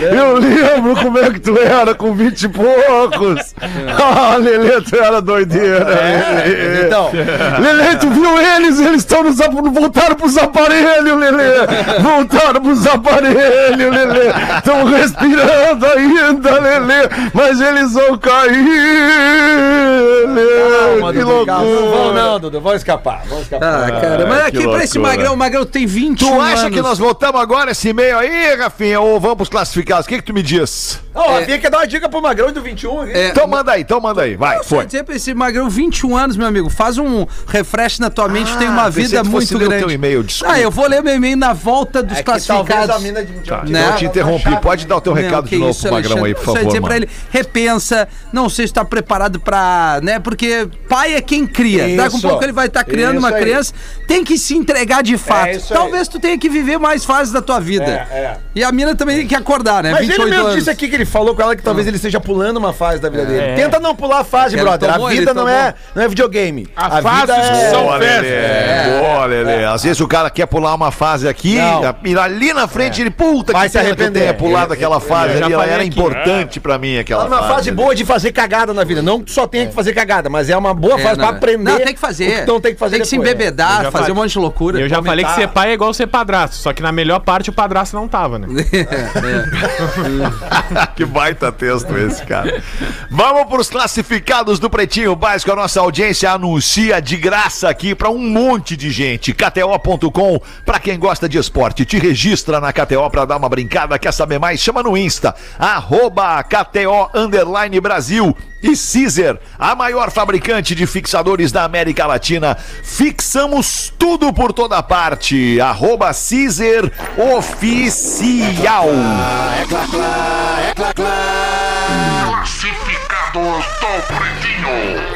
Eu lembro como é que tu era com 20 e poucos! Ah, Lelê, tu era doideira! Lelê. Então, Lelê, tu viu eles? Eles estão nos ap- voltaram pros aparelhos, Lelê! Voltaram pros aparelhos, Lelê! Estão respirando ainda, Lelê! Mas eles vão cair! Lelê! Calma, que Dudu, calma. Não loucura. vão não, Dudu, vão escapar, vão escapar. Ah, cara, mas aqui pra esse loucura. magrão, o magrão tem 21 Tu acha anos. que nós voltamos agora esse e-mail aí, Rafinha, ou vamos classificados? O que que tu me diz? Ó, a Bia quer dar uma dica pro Magrão do 21 aqui. É, Então manda aí, então manda aí, vai, Só foi. dizer pra esse magrão, 21 anos, meu amigo, faz um refresh na tua mente, tem uma Ah, vida que fosse muito ler o grande. teu e-mail, desculpa. Ah, eu vou ler meu e-mail na volta dos É que talvez a classificados. mina de 21 Né? Eu te interrompi, pode dar o teu Não, recado que de novo isso, pro Magrão aí, por Só favor, dizer pra mano. ele, repensa, não sei se tá preparado pra, né, porque pai é quem cria. Daqui a um Isso. pouco ele vai estar criando Isso uma aí. criança, tem que se entregar de fato. isso aí. Talvez tu tenha que viver mais fases da tua vida. É, é. E a mina também tem que acordar, né? Mas ele mesmo anos. disse aqui que ele falou com ela que talvez ele esteja pulando uma fase da vida dele. É. Tenta não pular a fase, brother. tomou, a vida não é, não é videogame. A fase é... são Boa, festas. Boa, Lelê. Às vezes o cara quer pular uma fase aqui, e ali na frente ele, puta, Vai que se arrepender. tenha pulado aquela fase ali, ela era aqui. importante pra mim, aquela Tá numa fase boa de fazer cagada na vida. Não só tenha que fazer cagada, mas é uma boa É, fase pra aprender. Não, tem que fazer. Então tem que fazer Tem que se embebedar, fazer um monte de loucura. Eu já falei que ser pai é igual ser padrasto, só que na melhor parte o padrasto não tava, né? que baita texto esse, cara. Vamos pros classificados do Pretinho Básico. A nossa audiência anuncia de graça aqui pra um monte de gente. KTO.com, pra quem gosta de esporte. Te registra na KTO pra dar uma brincada. Quer saber mais? Chama no Insta, arroba KTO Brasil. E Caesar, a maior fabricante de fixadores da América Latina. Fixamos tudo por toda parte. Arroba Caesar Oficial.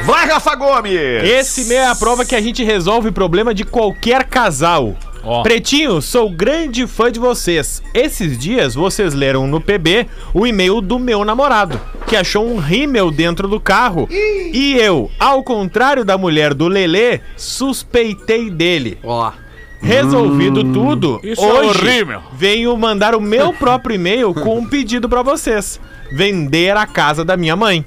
Vai, Rafa Gomes! Esse meio é a prova que a gente resolve o problema de qualquer casal. Ó. Pretinho, sou grande fã de vocês. Esses dias vocês leram no PB o e-mail do meu namorado, que achou um rímel dentro do carro. E eu, ao contrário da mulher do Lelê, suspeitei dele. Ó. Resolvido tudo, Isso é hoje horrível. venho mandar o meu próprio e-mail com um pedido pra vocês: vender a casa da minha mãe.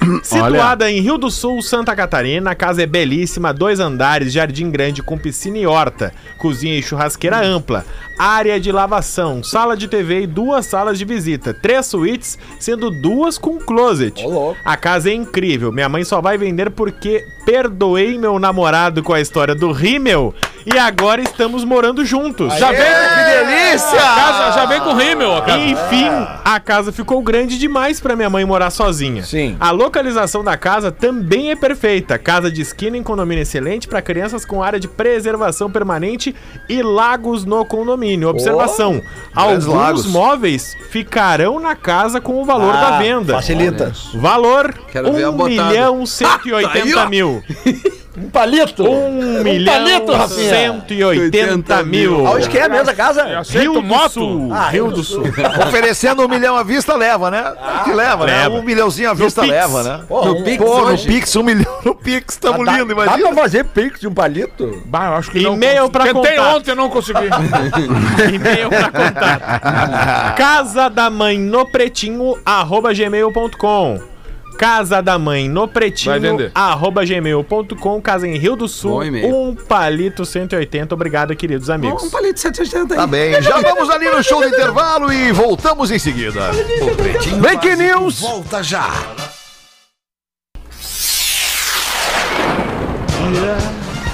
Situada em Rio do Sul, Santa Catarina, a casa é belíssima, dois andares, jardim grande com piscina e horta, cozinha e churrasqueira ampla, área de lavação, sala de TV e duas salas de visita, três suítes, sendo duas com closet. A casa é incrível, minha mãe só vai vender porque perdoei meu namorado com a história do rímel e agora estamos morando juntos. Já vem, Que delícia! casa, já vem com rímel, ó, cara. Enfim, a casa ficou grande demais pra minha mãe morar sozinha. Sim. A localização da casa também é perfeita. Casa de esquina em condomínio excelente para crianças com área de preservação permanente e lagos no condomínio. Observação: grandes alguns lagos. móveis ficarão na casa com o valor da venda. Facilita. Valor: Quero ver a 1 botada. milhão 180 mil. Um palito. 1 milhão palito, Rafinha. 180 mil. Aonde que é mesmo a casa? Aceita Rio do moto? Sul. Ah, Rio do Sul. Oferecendo um milhão à vista, leva, né? que leva, né? leva. Um milhãozinho à vista Pix. leva, né? Pô, No um- Pix Pô, no. Pix, um milhão no Pix, tamo dá, lindo, dá imagina. pra fazer pix de um palito? Bah, eu acho que não. E-mail pra Tentei contato. ontem, não consegui. E-mail pra contato. Casa da mãe no pretinho, arroba gmail.com. Casa da mãe no Vai pretinho, vender. arroba gmail.com. Casa em Rio do Sul, um palito 180. Obrigado, queridos amigos. Um palito de 780 aí. Tá bem, já vamos ali no show do intervalo e voltamos em seguida. O Pretinho Break News. Volta já.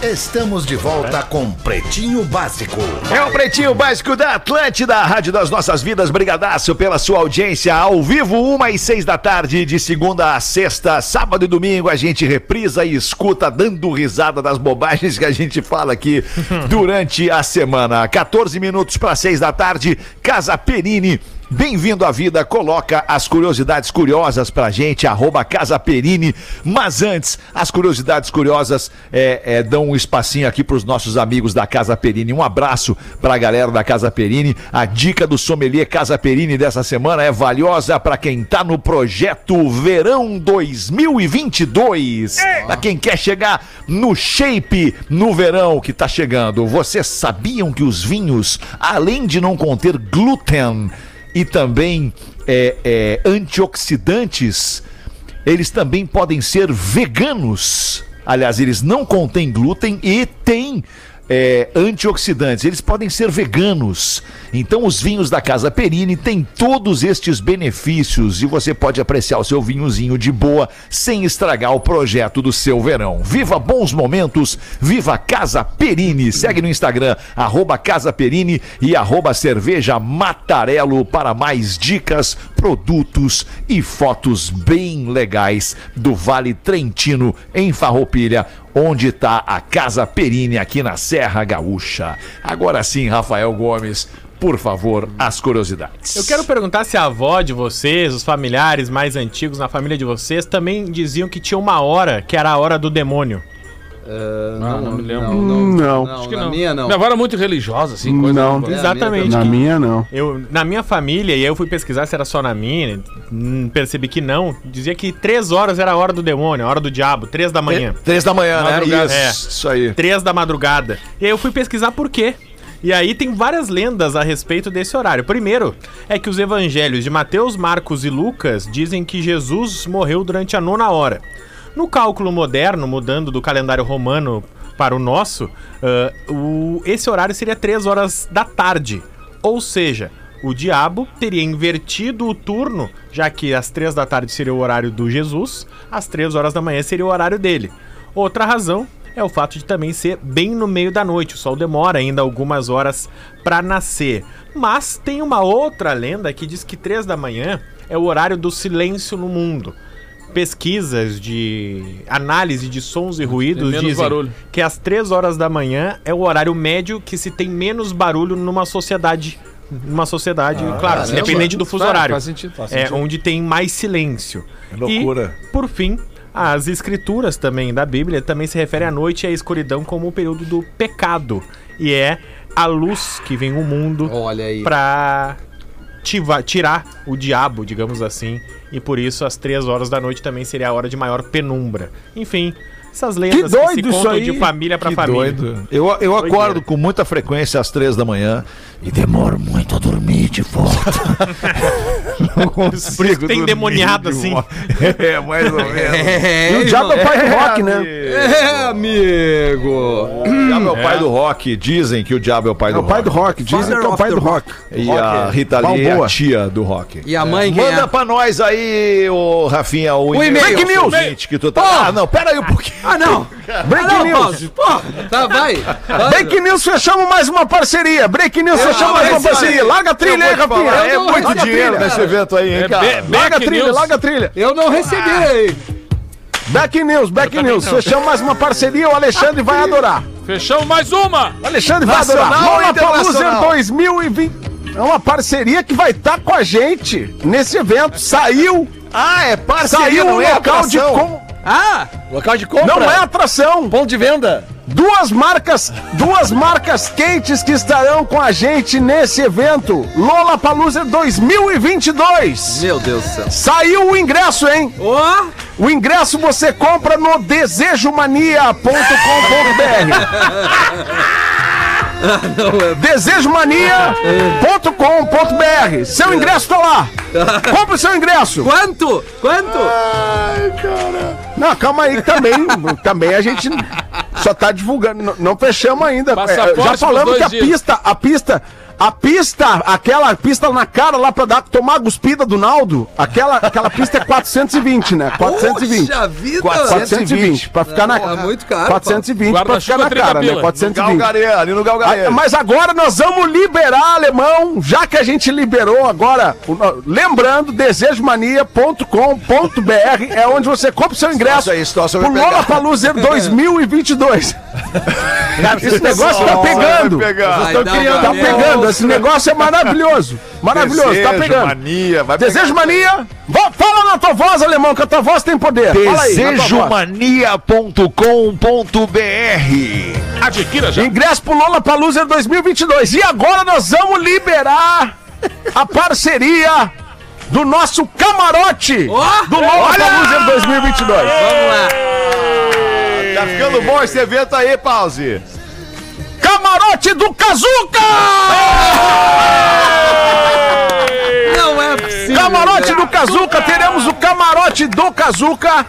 Estamos de volta com Pretinho Básico. É o Pretinho Básico da Atlântida, a Rádio das Nossas Vidas. Brigadaço pela sua audiência ao vivo, uma e seis da tarde, de segunda a sexta, sábado e domingo. A gente reprisa e escuta, dando risada das bobagens que a gente fala aqui durante a semana. 14 minutos para seis da tarde, Casa Perini. Bem-vindo à vida, coloca as curiosidades curiosas pra gente, arroba Casa Perini. Mas antes, as curiosidades curiosas é, é, dão um espacinho aqui pros nossos amigos da Casa Perini. Um abraço pra galera da Casa Perini. A dica do sommelier Casa Perini dessa semana é valiosa pra quem tá no projeto Verão 2022. Pra quem quer chegar no shape no verão que tá chegando. Vocês sabiam que os vinhos, além de não conter glúten, e também é, é, antioxidantes, eles também podem ser veganos. Aliás, eles não contêm glúten e têm é, antioxidantes. Eles podem ser veganos. Então, os vinhos da Casa Perini têm todos estes benefícios e você pode apreciar o seu vinhozinho de boa sem estragar o projeto do seu verão. Viva bons momentos, viva Casa Perini. Segue no Instagram, arroba Casa Perini e arroba Cerveja Matarelo para mais dicas, produtos e fotos bem legais do Vale Trentino em Farroupilha, onde está a Casa Perini aqui na Serra Gaúcha. Agora sim, Rafael Gomes, por favor, as curiosidades. Eu quero perguntar se a avó de vocês, os familiares mais antigos na família de vocês, também diziam que tinha uma hora que era a hora do demônio. Ah, Ah, não me lembro. Não, não, Não. Acho que na não. minha não. Minha avó era muito religiosa, assim, coisa. Não. É, Exatamente. Na minha, não. Eu, na minha família, e aí eu fui pesquisar se era só na minha, hum, percebi que não. Dizia que três horas era a hora do demônio, a hora do diabo, três da manhã. Três da manhã, né? Madrugada. Isso, isso aí. Três da madrugada. E aí eu fui pesquisar por quê. E aí tem várias lendas a respeito desse horário. Primeiro, é que os evangelhos de Mateus, Marcos e Lucas dizem que Jesus morreu durante a nona hora. No cálculo moderno, mudando do calendário romano para o nosso, ah, o- esse horário seria três horas da tarde. Ou seja, o diabo teria invertido o turno, já que às três da tarde seria o horário do Jesus, às três horas da manhã seria o horário dele. Outra razão é o fato de também ser bem no meio da noite. O sol demora ainda algumas horas para nascer. Mas tem uma outra lenda que diz que três da manhã é o horário do silêncio no mundo. Pesquisas de análise de sons e ruídos dizem barulho. que às três horas da manhã é o horário médio que se tem menos barulho numa sociedade. Numa sociedade, claro, caramba. independente do fuso Faz- horário. faz sentido, faz é sentido. onde tem mais silêncio. loucura. E, por fim, as escrituras também da Bíblia também se referem à noite e à escuridão como o período do pecado. E é a luz que vem o mundo Olha tirar o diabo, digamos assim. E por isso, às três horas da noite também seria a hora de maior penumbra. Enfim, essas lendas que, se doido isso contam aí. de família pra Que família. doido. Eu, eu acordo com muita frequência às três da manhã e demoro muito a dormir de volta. Não consigo Tem demoniado de assim. É, mais ou menos. É, E o diabo é o pai do rock, né? É, amigo. O diabo é o pai do rock. Dizem que o diabo é o pai É do o pai do rock. rock. Dizem Father que é o pai do rock. E a Rita Lee é a tia do rock. E a mãe quem Manda é? pra nós aí, ô Rafinha, o, e-mail. Break news. news. Que tu tá... Ah, não, pera aí um pouquinho. Ah, não. Break ah, não, news. Pause. Porra, tá, vai. Break News, fechamos mais uma parceria. Break News, fechamos mais uma esse- parceria. Larga a trilha falar, Rafinha. É não- muito dinheiro nesse evento aí, hein, É cara? Larga a trilha, larga a trilha. Eu não recebi aí. Back News, Back News. Fechamos mais uma parceria. O Alexandre vai adorar. Fechamos mais uma! O Alexandre vai Nacional adorar. ou Lollapalooza internacional? 2020. É uma parceria que vai estar com a gente nesse evento. Saiu, Ah, é parceria, saiu o não é local de atração. com... Ah, Local de compra. Não é atração. Ponto de venda. Duas marcas, duas marcas quentes que estarão com a gente nesse evento. Lollapalooza 2022. meu Deus do céu. Saiu o ingresso, hein? Ó, O ingresso você compra no desejomania.com.br. Desejomania.com.br. Seu ingresso tá lá. Compre o seu ingresso. quanto? Quanto? Não, calma aí também. também a gente só tá divulgando. Não, não fechamos ainda. Passaporte É, já falamos que a dias. pista, a pista, a pista, aquela pista na cara lá pra dar, tomar a guspida do Naldo, aquela, aquela pista é 420, né? 420. Puxa vida. 420, pra ficar na É muito caro, 420 pra ficar na 30 cara, né? pila. 420. Galgarê, ali no Galgarê. Ah, Mas agora nós vamos liberar, alemão, já que a gente liberou agora, no- lembrando, desejomania.com.br é onde você compra o seu ingresso Nossa, aí, situação pro pegar. Lollapalooza 2022. Cara, esse negócio tá pegando. Vai Tá dar tá. Esse negócio é maravilhoso. Maravilhoso, tá Desejo, pegando. Mania, vai pegar. Desejo mania. Va- Fala na tua voz, alemão, que a tua voz tem poder. Desejomania.com.br Adquira já! Ingresso pro Lollapalooza 2022. E agora nós vamos liberar a parceria do nosso camarote Ó, do Lollapalooza 2022. Vamos lá. Tá ficando bom esse evento aí, Pause. Camarote do Kazuca! Não é possível. camarote do Kazuca, teremos o camarote do Kazuca.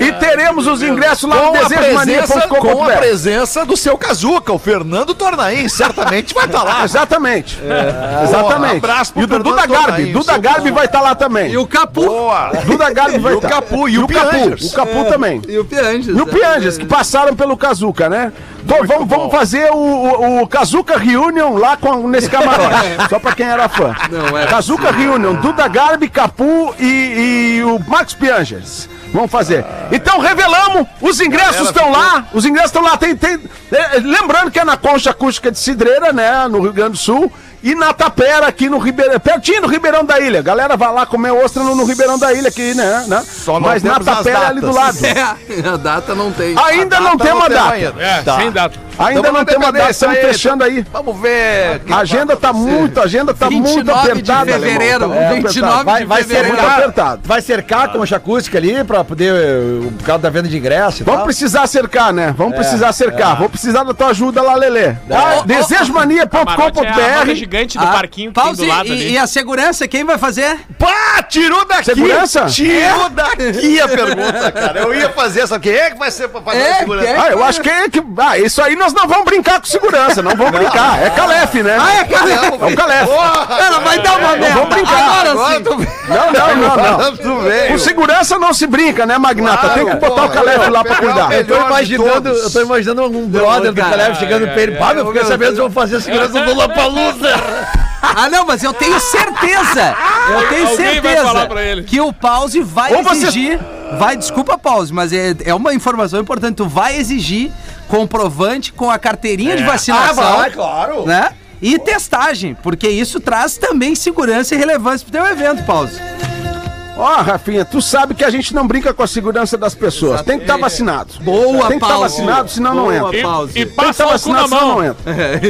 E teremos os ingressos lá no Com a, presença, com a presença do seu Kazuca, o Fernando Tornaim, certamente vai estar lá. Exatamente. Boa, Exatamente. um abraço pro e o Duda Garbi. Duda Garbi vai estar lá também. E o Capu. Boa. Duda Garbi vai E o estar. Capu, e o Piangers. O Capu também. E o Pianges. E o Pianges, que passaram pelo Kazuca, né? Vamos, vamos fazer o, o, o Kazuca Reunion lá com, nesse camarote. Só pra quem era fã. Não é Kazuca Reunion, Duda Garbi, Capu e, e o Max Pianges. Vamos fazer. Então revelamos, os ingressos estão lá. Os ingressos estão lá. Tem, tem, é, lembrando que é na Concha Acústica de Cidreira, né? No Rio Grande do Sul. E na Tapera, aqui no Ribeirão, pertinho do Ribeirão da Ilha. Galera vai lá comer ostra no, no Ribeirão da Ilha aqui, né? né? não Mas na Tapera ali do lado. É, a data não tem. Ainda não tem uma data. É, Tá. sem data. Ainda não tem uma data, estamos fechando aí. Vamos ver. A agenda tá muito, a agenda tá muito 29 de apertada. fevereiro, alemão, tá muito 29 apertada. Vai, vai de fevereiro. Muito cercar, apertado. vai cercar a concha acústica ali pra poder, eh, por causa da venda de ingresso e Vamos tal. precisar cercar, né? Vamos precisar cercar. Vou precisar da tua ajuda lá, Lelê. Tá? Camarote é a Desejomania.com.br gigante do Ah, parquinho que tem pause do lado e, ali. e a segurança, quem vai fazer? Pá, tirou daqui. Segurança? Tirou daqui a pergunta, cara. Eu ia fazer essa. Quem é que vai ser pra fazer É, a segurança? quem? Ah, eu acho que, é que. Ah, isso aí nós não vamos brincar com segurança, não vamos brincar. É Calef, né? Ah, é, cara? É o Calef. Ela vai dar uma merda. vamos brincar. Agora Agora sim. tu Não, não, não, não. Com segurança não se brinca, né, Magnata? Tem que botar o Calef lá pra cuidar. Eu tô imaginando, eu tô imaginando um brother do. Caleb chegando pra ele. Pá, meu, fiquei sabendo que vão fazer a segurança do Lollapalooza. Ah, não, mas eu tenho certeza. Eu tenho certeza falar pra ele. que o Pause vai Ou você- exigir. Vai, desculpa, Pause, mas é, é uma informação importante. Tu vai exigir comprovante com a carteirinha de vacinação. claro. né? E testagem, porque isso traz também segurança e relevância pro teu evento, Pause. Ó, Rafinha, tu sabe que a gente não brinca com a segurança das pessoas. Tem que estar vacinado. Boa, Tem que estar Pause. vacinado, senão não Boa, entra. Pause. E estar passa o cu vacinado, na senão não entra.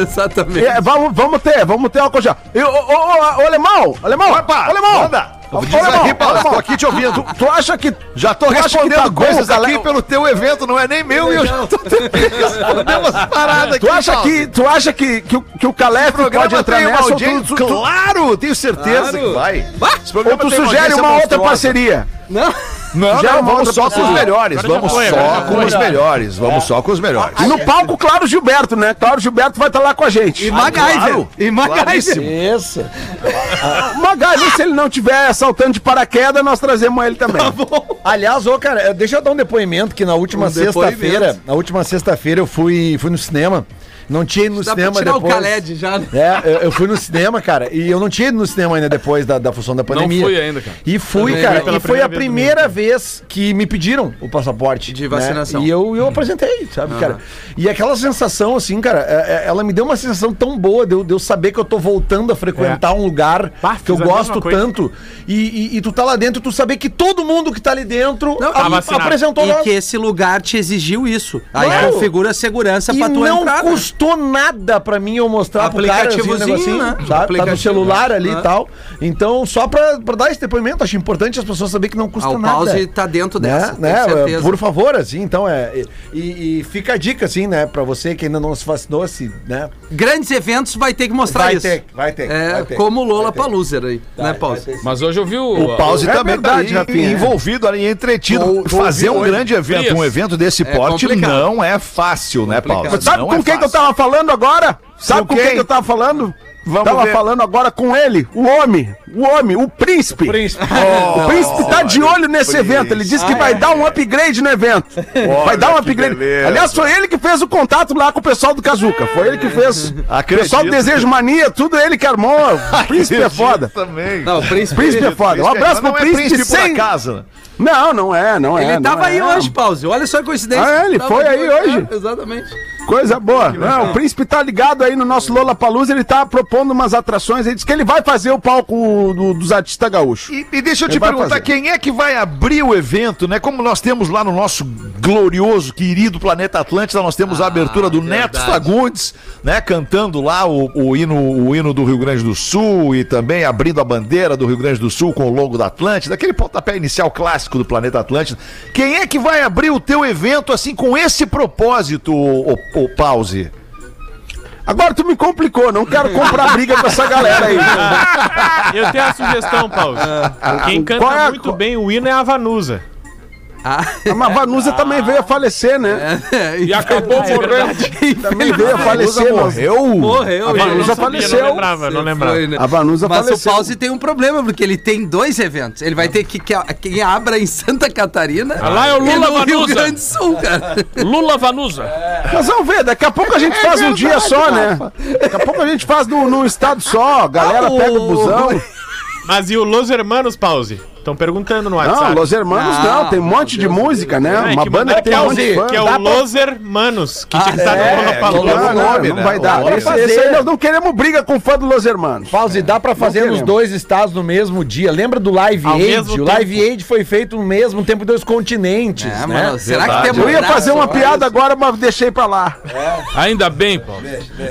exatamente. É, vamos, vamos ter, vamos ter álcool já. E, Ô, ô, ô, ô, alemão, alemão, Opa, alemão. manda. Alemão, aí, Paulo, tô aqui te ouvindo. Tu, acha que Já tô respondendo coisas aqui pelo teu evento, não é nem meu, e eu já tô responder umas paradas aqui. Tu acha que, tu acha que, que, o- que o Calef pode entrar nessa tu, Claro, tenho certeza que vai. Ou tu sugere uma outra parceria? Não. Não, Já não, vamos só com os melhores. Vamos só com os melhores. Vamos só com os melhores. E no palco, claro, Gilberto, né? Claro, Gilberto vai estar lá com a gente. E MacGyver. claro. E MacGyver. Isso. Se ele não tiver saltando de paraquedas, nós trazemos ele também. Aliás, ô, cara, eh, deixa eu dar um depoimento que na última Um sexta-feira, na última sexta-feira eu fui, fui no cinema. Não tinha ido no Dá pra cinema tirar depois. o já, né? É, eu, eu fui no cinema, cara, e eu não tinha ido no cinema ainda depois da, da função da pandemia. fui ainda, cara. E fui, Também cara, e foi a primeira primeira vez que me pediram o passaporte. De né? vacinação. E eu, eu apresentei, sabe, cara? E aquela sensação, assim, cara, é- é- ela me deu uma sensação tão boa de eu, de eu saber que eu tô voltando a frequentar um lugar Bah, que eu a gosto tanto. E, e- e tu tá lá dentro, tu saber que todo mundo que tá ali dentro Não, a- tá vacinado. apresentou E nós. que esse lugar te exigiu isso. Aí Claro. configura segurança E pra tu não entrar. né? custou nada pra mim eu mostrar pro cara assim, um negocinho, né? sabe? Tá no Aplicativo, celular ali né? e tal. Então, só pra, pra dar esse depoimento, acho importante as pessoas saberem que não custa Ah, o nada. pause tá dentro dessa, né? tenho né? certeza. Por favor, assim, então é. E, e fica a dica, assim, né, pra você que ainda não se vacinou, se, né? Grandes eventos vai ter que mostrar Vai isso. ter, vai ter. É, vai ter. como o Lola. Paluser aí, Vai, né, Pause? Mas hoje eu vi o. O Pause É também verdade, tá envolvido ali, entretido. Fazer um grande evento, Frias. um evento desse É porte complicado. não é fácil, né, Paulo? Complicado. Sabe Não com é quem que eu tava falando agora? Sabe Com com quem quem? que eu tava falando? Vamos tava ver. falando agora com ele, o homem, o homem, o príncipe. Príncipe. o príncipe tá de olho nesse evento. Ele disse que vai dar um upgrade no evento. vai dar um upgrade. Aliás, foi ele que fez o contato lá com o pessoal do Kazuca. Foi ele que fez. O Acredito. pessoal do Desejo Mania, tudo ele que armou. O príncipe é foda. Também. Não, o príncipe. Príncipe é foda. Um abraço não pro é príncipe, príncipe por sem. acaso. Não, não é, não é. Ele não tava é. aí hoje, Pause. Olha só a coincidência. Ah, ele Tava foi aí hoje? É, exatamente. Coisa boa. Não, o príncipe tá ligado aí no nosso Lola Palusa, ele tá propondo umas atrações, ele disse que ele vai fazer o palco do- dos artistas gaúchos. E, e deixa eu te Ele perguntar, fazer. quem é que vai abrir o evento, né? Como nós temos lá no nosso glorioso, querido Planeta Atlântida, nós temos a abertura do Neto Fagundes, né? Cantando lá o, o hino, o hino do Rio Grande do Sul e também abrindo a bandeira do Rio Grande do Sul com o logo da Atlântida, aquele pontapé inicial clássico do Planeta Atlântida. Quem é que vai abrir o teu evento assim com esse propósito, o, o, Pause? Agora tu me complicou, não quero comprar briga com essa galera aí. Eu tenho a sugestão, Paulo. Quem canta é a- muito bem o hino é a Vanusa. Ah, Mas a Vanusa também veio a falecer, né? E acabou morrendo. Também veio a falecer. Morreu? morreu. A. Vanusa Eu não sabia, faleceu. Não lembrava, não lembrava. Foi, né? A Vanusa Mas faleceu. o Pause tem um problema, porque ele tem dois eventos. Ele vai ter que. que quem abra em Santa Catarina. Ah, lá é o Lula no Rio Vanusa. Grande do Sul, cara. Lula Vanusa. Mas vamos ver, daqui a pouco a gente faz um dia só, né? Daqui a pouco a gente faz no, num estado só, a galera Ah, pega o busão. Mas e o Los Hermanos, Pause? Estão perguntando no Não, WhatsApp. Los Hermanos Não, não, tem um monte de música, né? É, Uma que banda que tem um monte de que é o- fã. que é o Dá pra- Los Hermanos, que tinha que estar É, no não, não, nome, não né? vai dar. Esse, fazer. esse aí nós não queremos briga com fã do Los Hermanos. Pause, dá pra fazer Não nos dois estados no mesmo dia. Lembra do Live Ao Aid? O. Live Aid foi feito no mesmo tempo em dois continentes, É, né? mano, será Verdade. que tem Eu ia fazer uma piada agora, mas deixei pra lá. Ainda bem, Paulo.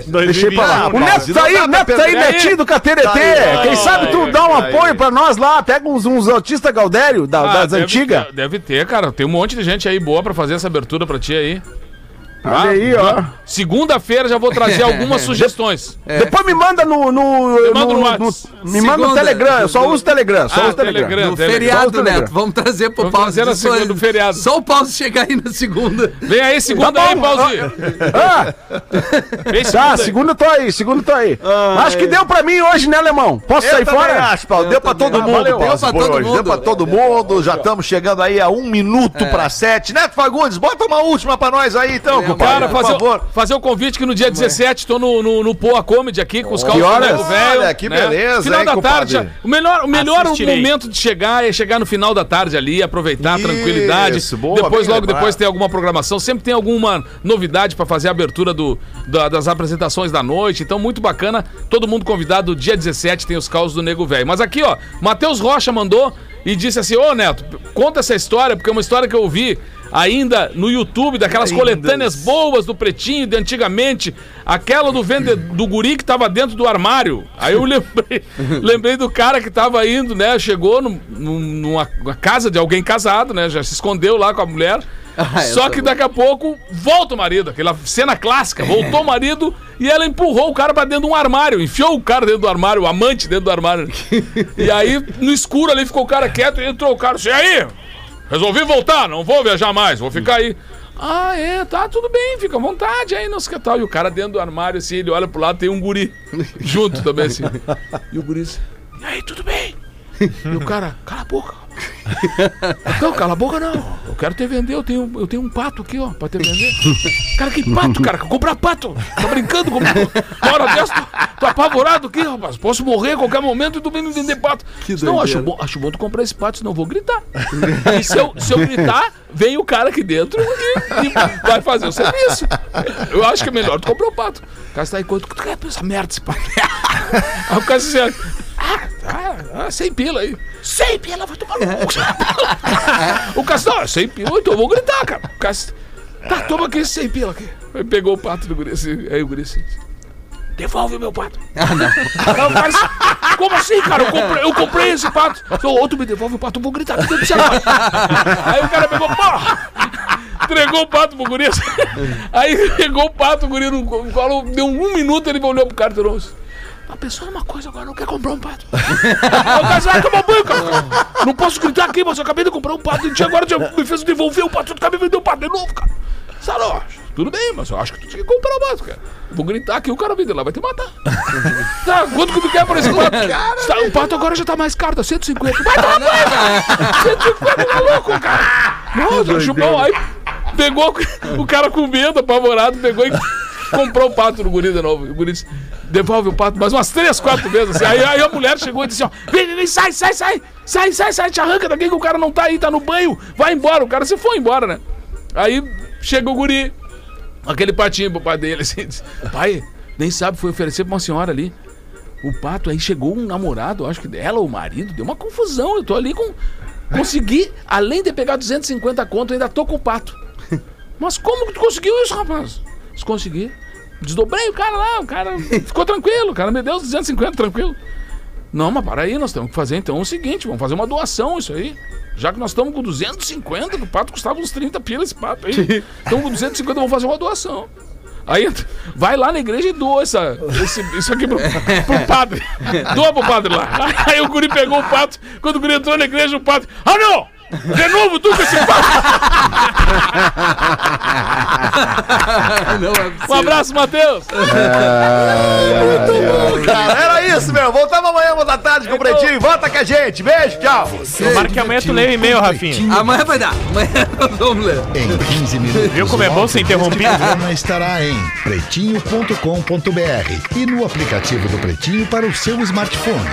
Deixei pra lá. O Neto não tá aí, o Neto tá aí, perder. Netinho do KTRT. Tá Quem ó, sabe tu dá um apoio pra nós lá, pega uns, uns autistas Gaudério da- Ah, das deve antigas. ter- Deve ter, cara. Tem um monte de gente aí boa pra fazer essa abertura pra ti aí. Olha aí, ó. Segunda-feira já vou trazer algumas sugestões. Depois me manda no. no, Me manda no no- no- me manda no Segunda. Telegram, eu só uso Telegram, só Ah, uso Telegram. Telegram. No Telegram. feriado, Telegram. Neto. Vamos trazer pro Vamos Pause. trazer na segunda, do feriado. Só o Pause chegar aí na segunda. Vem aí, segunda Tá aí. Pauzinho. Ah, Vem tá, aí. segunda eu tô aí, segunda eu tô aí. Acho que deu pra mim hoje, né, Alemão? Posso Eu sair fora? acho, Paulo. Deu pra todo Ah, mundo, Deu pra todo hoje. Deu mundo. pra todo mundo. Já estamos chegando aí a um minuto pra sete. Neto Fagundes, bota uma última pra nós aí, então, compadre, Cara, por fazer, favor. fazer o convite que no dia 17 tô no, no, no Poa Comedy aqui com os calços do Nego Velho. Olha, que beleza, Final hein, da compadre? tarde. O melhor, o melhor Assistirei. momento de chegar é chegar no final da tarde ali, aproveitar a Isso, tranquilidade. boa, depois, logo lembrado. depois, tem alguma programação. Sempre tem alguma novidade pra fazer a abertura do, da- das apresentações da noite. Então, muito bacana. Todo mundo convidado. Dia 17 tem os calços do Nego Velho. Mas aqui, ó, Matheus Rocha mandou e disse assim: Ô Neto, conta essa história, porque é uma história que eu vi ainda no YouTube, daquelas coletâneas boas do Pretinho de antigamente, aquela do vende, do guri que tava dentro do armário. Aí eu lembrei, lembrei do cara que tava indo, né? Chegou num- num- numa casa de alguém casado, né? Já se escondeu lá com a mulher. Ah, Só que daqui a pouco volta o marido, aquela cena clássica, voltou o marido e ela empurrou o cara pra dentro de um armário, enfiou o cara dentro do armário, o amante dentro do armário. E aí, no escuro ali, ficou o cara quieto e entrou o cara, assim, e aí? Resolvi voltar, não vou viajar mais, vou ficar aí. Ah, é, tá, tudo bem, fica à vontade aí, não sei o que tal. E o cara dentro do armário, assim, ele olha pro lado, tem um guri junto também, assim. E o guri assim, e aí, tudo bem? E o cara, cala a boca. Não, cala a boca não. Eu quero te vender, eu tenho, eu tenho um pato aqui, ó, pra te vender. Cara, que pato, cara? Comprar pato? Tá brincando comigo? Na hora dessa, tô, tô apavorado aqui, rapaz. Posso morrer a qualquer momento e tu vem me vender pato. não, acho bom, acho bom tu comprar esse pato, senão eu vou gritar. E se eu, se eu gritar, vem o cara aqui dentro e, e vai fazer o serviço. Eu acho que é melhor tu comprar o pato. O cara está aí, quanto tu quer essa merda desse pato? Aí o cara disse assim, ah, ah, ah, 100 pila aí. 100 pila, vai tomar no cu. O cara disse, não, é 100 pila, então eu vou gritar, cara. O disse, tá, toma aqui esse 100 pila aqui. Aí pegou o pato do guri assim, aí o guri assim, devolve o meu pato. Ah, não. O disse, como assim, cara? Eu comprei, eu comprei esse pato. Então, outro me devolve o pato, eu vou gritar do celular. Aí o cara pegou, porra! Entregou o pato pro guri. assim. Aí pegou o pato, o guri no colo, deu um minuto, ele olhou pro cara e falou a pessoa é uma coisa, agora não quer comprar um pato. O cara vai tomar banho, cara. Não posso gritar aqui, mas eu acabei de comprar um pato. E agora já me fez devolver o pato, tu acabei de vender o pato de novo, cara. Saró, tudo bem, mas eu acho que tu tinha que comprar o pato, cara. Vou gritar aqui, o cara vem de lá, vai te matar. Tá, quanto que tu quer por esse pato? Tá, o pato agora já tá mais caro, tá 150. Vai tomar banho, cara. 150 tá louco, cara. Nossa, chupão, aí pegou o cara com medo, apavorado, pegou e comprou o pato no guri de novo. O guri disse, devolve o pato mais umas três, quatro vezes. Assim. Aí, aí a mulher chegou e disse, ó, vem, vem, sai, sai, sai, sai, sai, sai, te arranca daqui que o cara não tá aí, tá no banho, vai embora. O cara se foi embora, né? Aí chegou o guri, aquele patinho pro pai dele, assim, disse, pai, nem sabe, foi oferecer pra uma senhora ali. O pato, aí chegou um namorado, acho que dela o marido, deu uma confusão. Eu tô ali com. Consegui, além de pegar 250 conto, ainda tô com o pato. Mas como que tu conseguiu isso, rapaz? Se consegui. Desdobrei o cara lá, o cara ficou tranquilo, o cara me deu os 250 tranquilo. Não, mas para aí, nós temos que fazer então o seguinte, vamos fazer uma doação isso aí. Já que nós estamos com 250, que o pato custava uns 30 pilas esse pato aí. Estamos com 250, vamos fazer uma doação. Aí vai lá na igreja e doa essa, esse- isso aqui pro, pro padre. Doa pro padre lá. Aí o guri pegou o pato. Quando o guri entrou na igreja, o padre. Ah, não! De novo tu com esse! Não é Um abraço, Matheus! Cara, era isso, meu. Voltamos amanhã, uma da tarde com o Pretinho. Volta com a gente. Beijo, tchau. Tomara que amanhã tu leia o e-mail, Rafinha. Amanhã vai dar. Amanhã nós vamos ler. Em 15 minutos. Viu como é o bom ser interrompido? programa estará em pretinho.com.br e no aplicativo do Pretinho para o seu smartphone.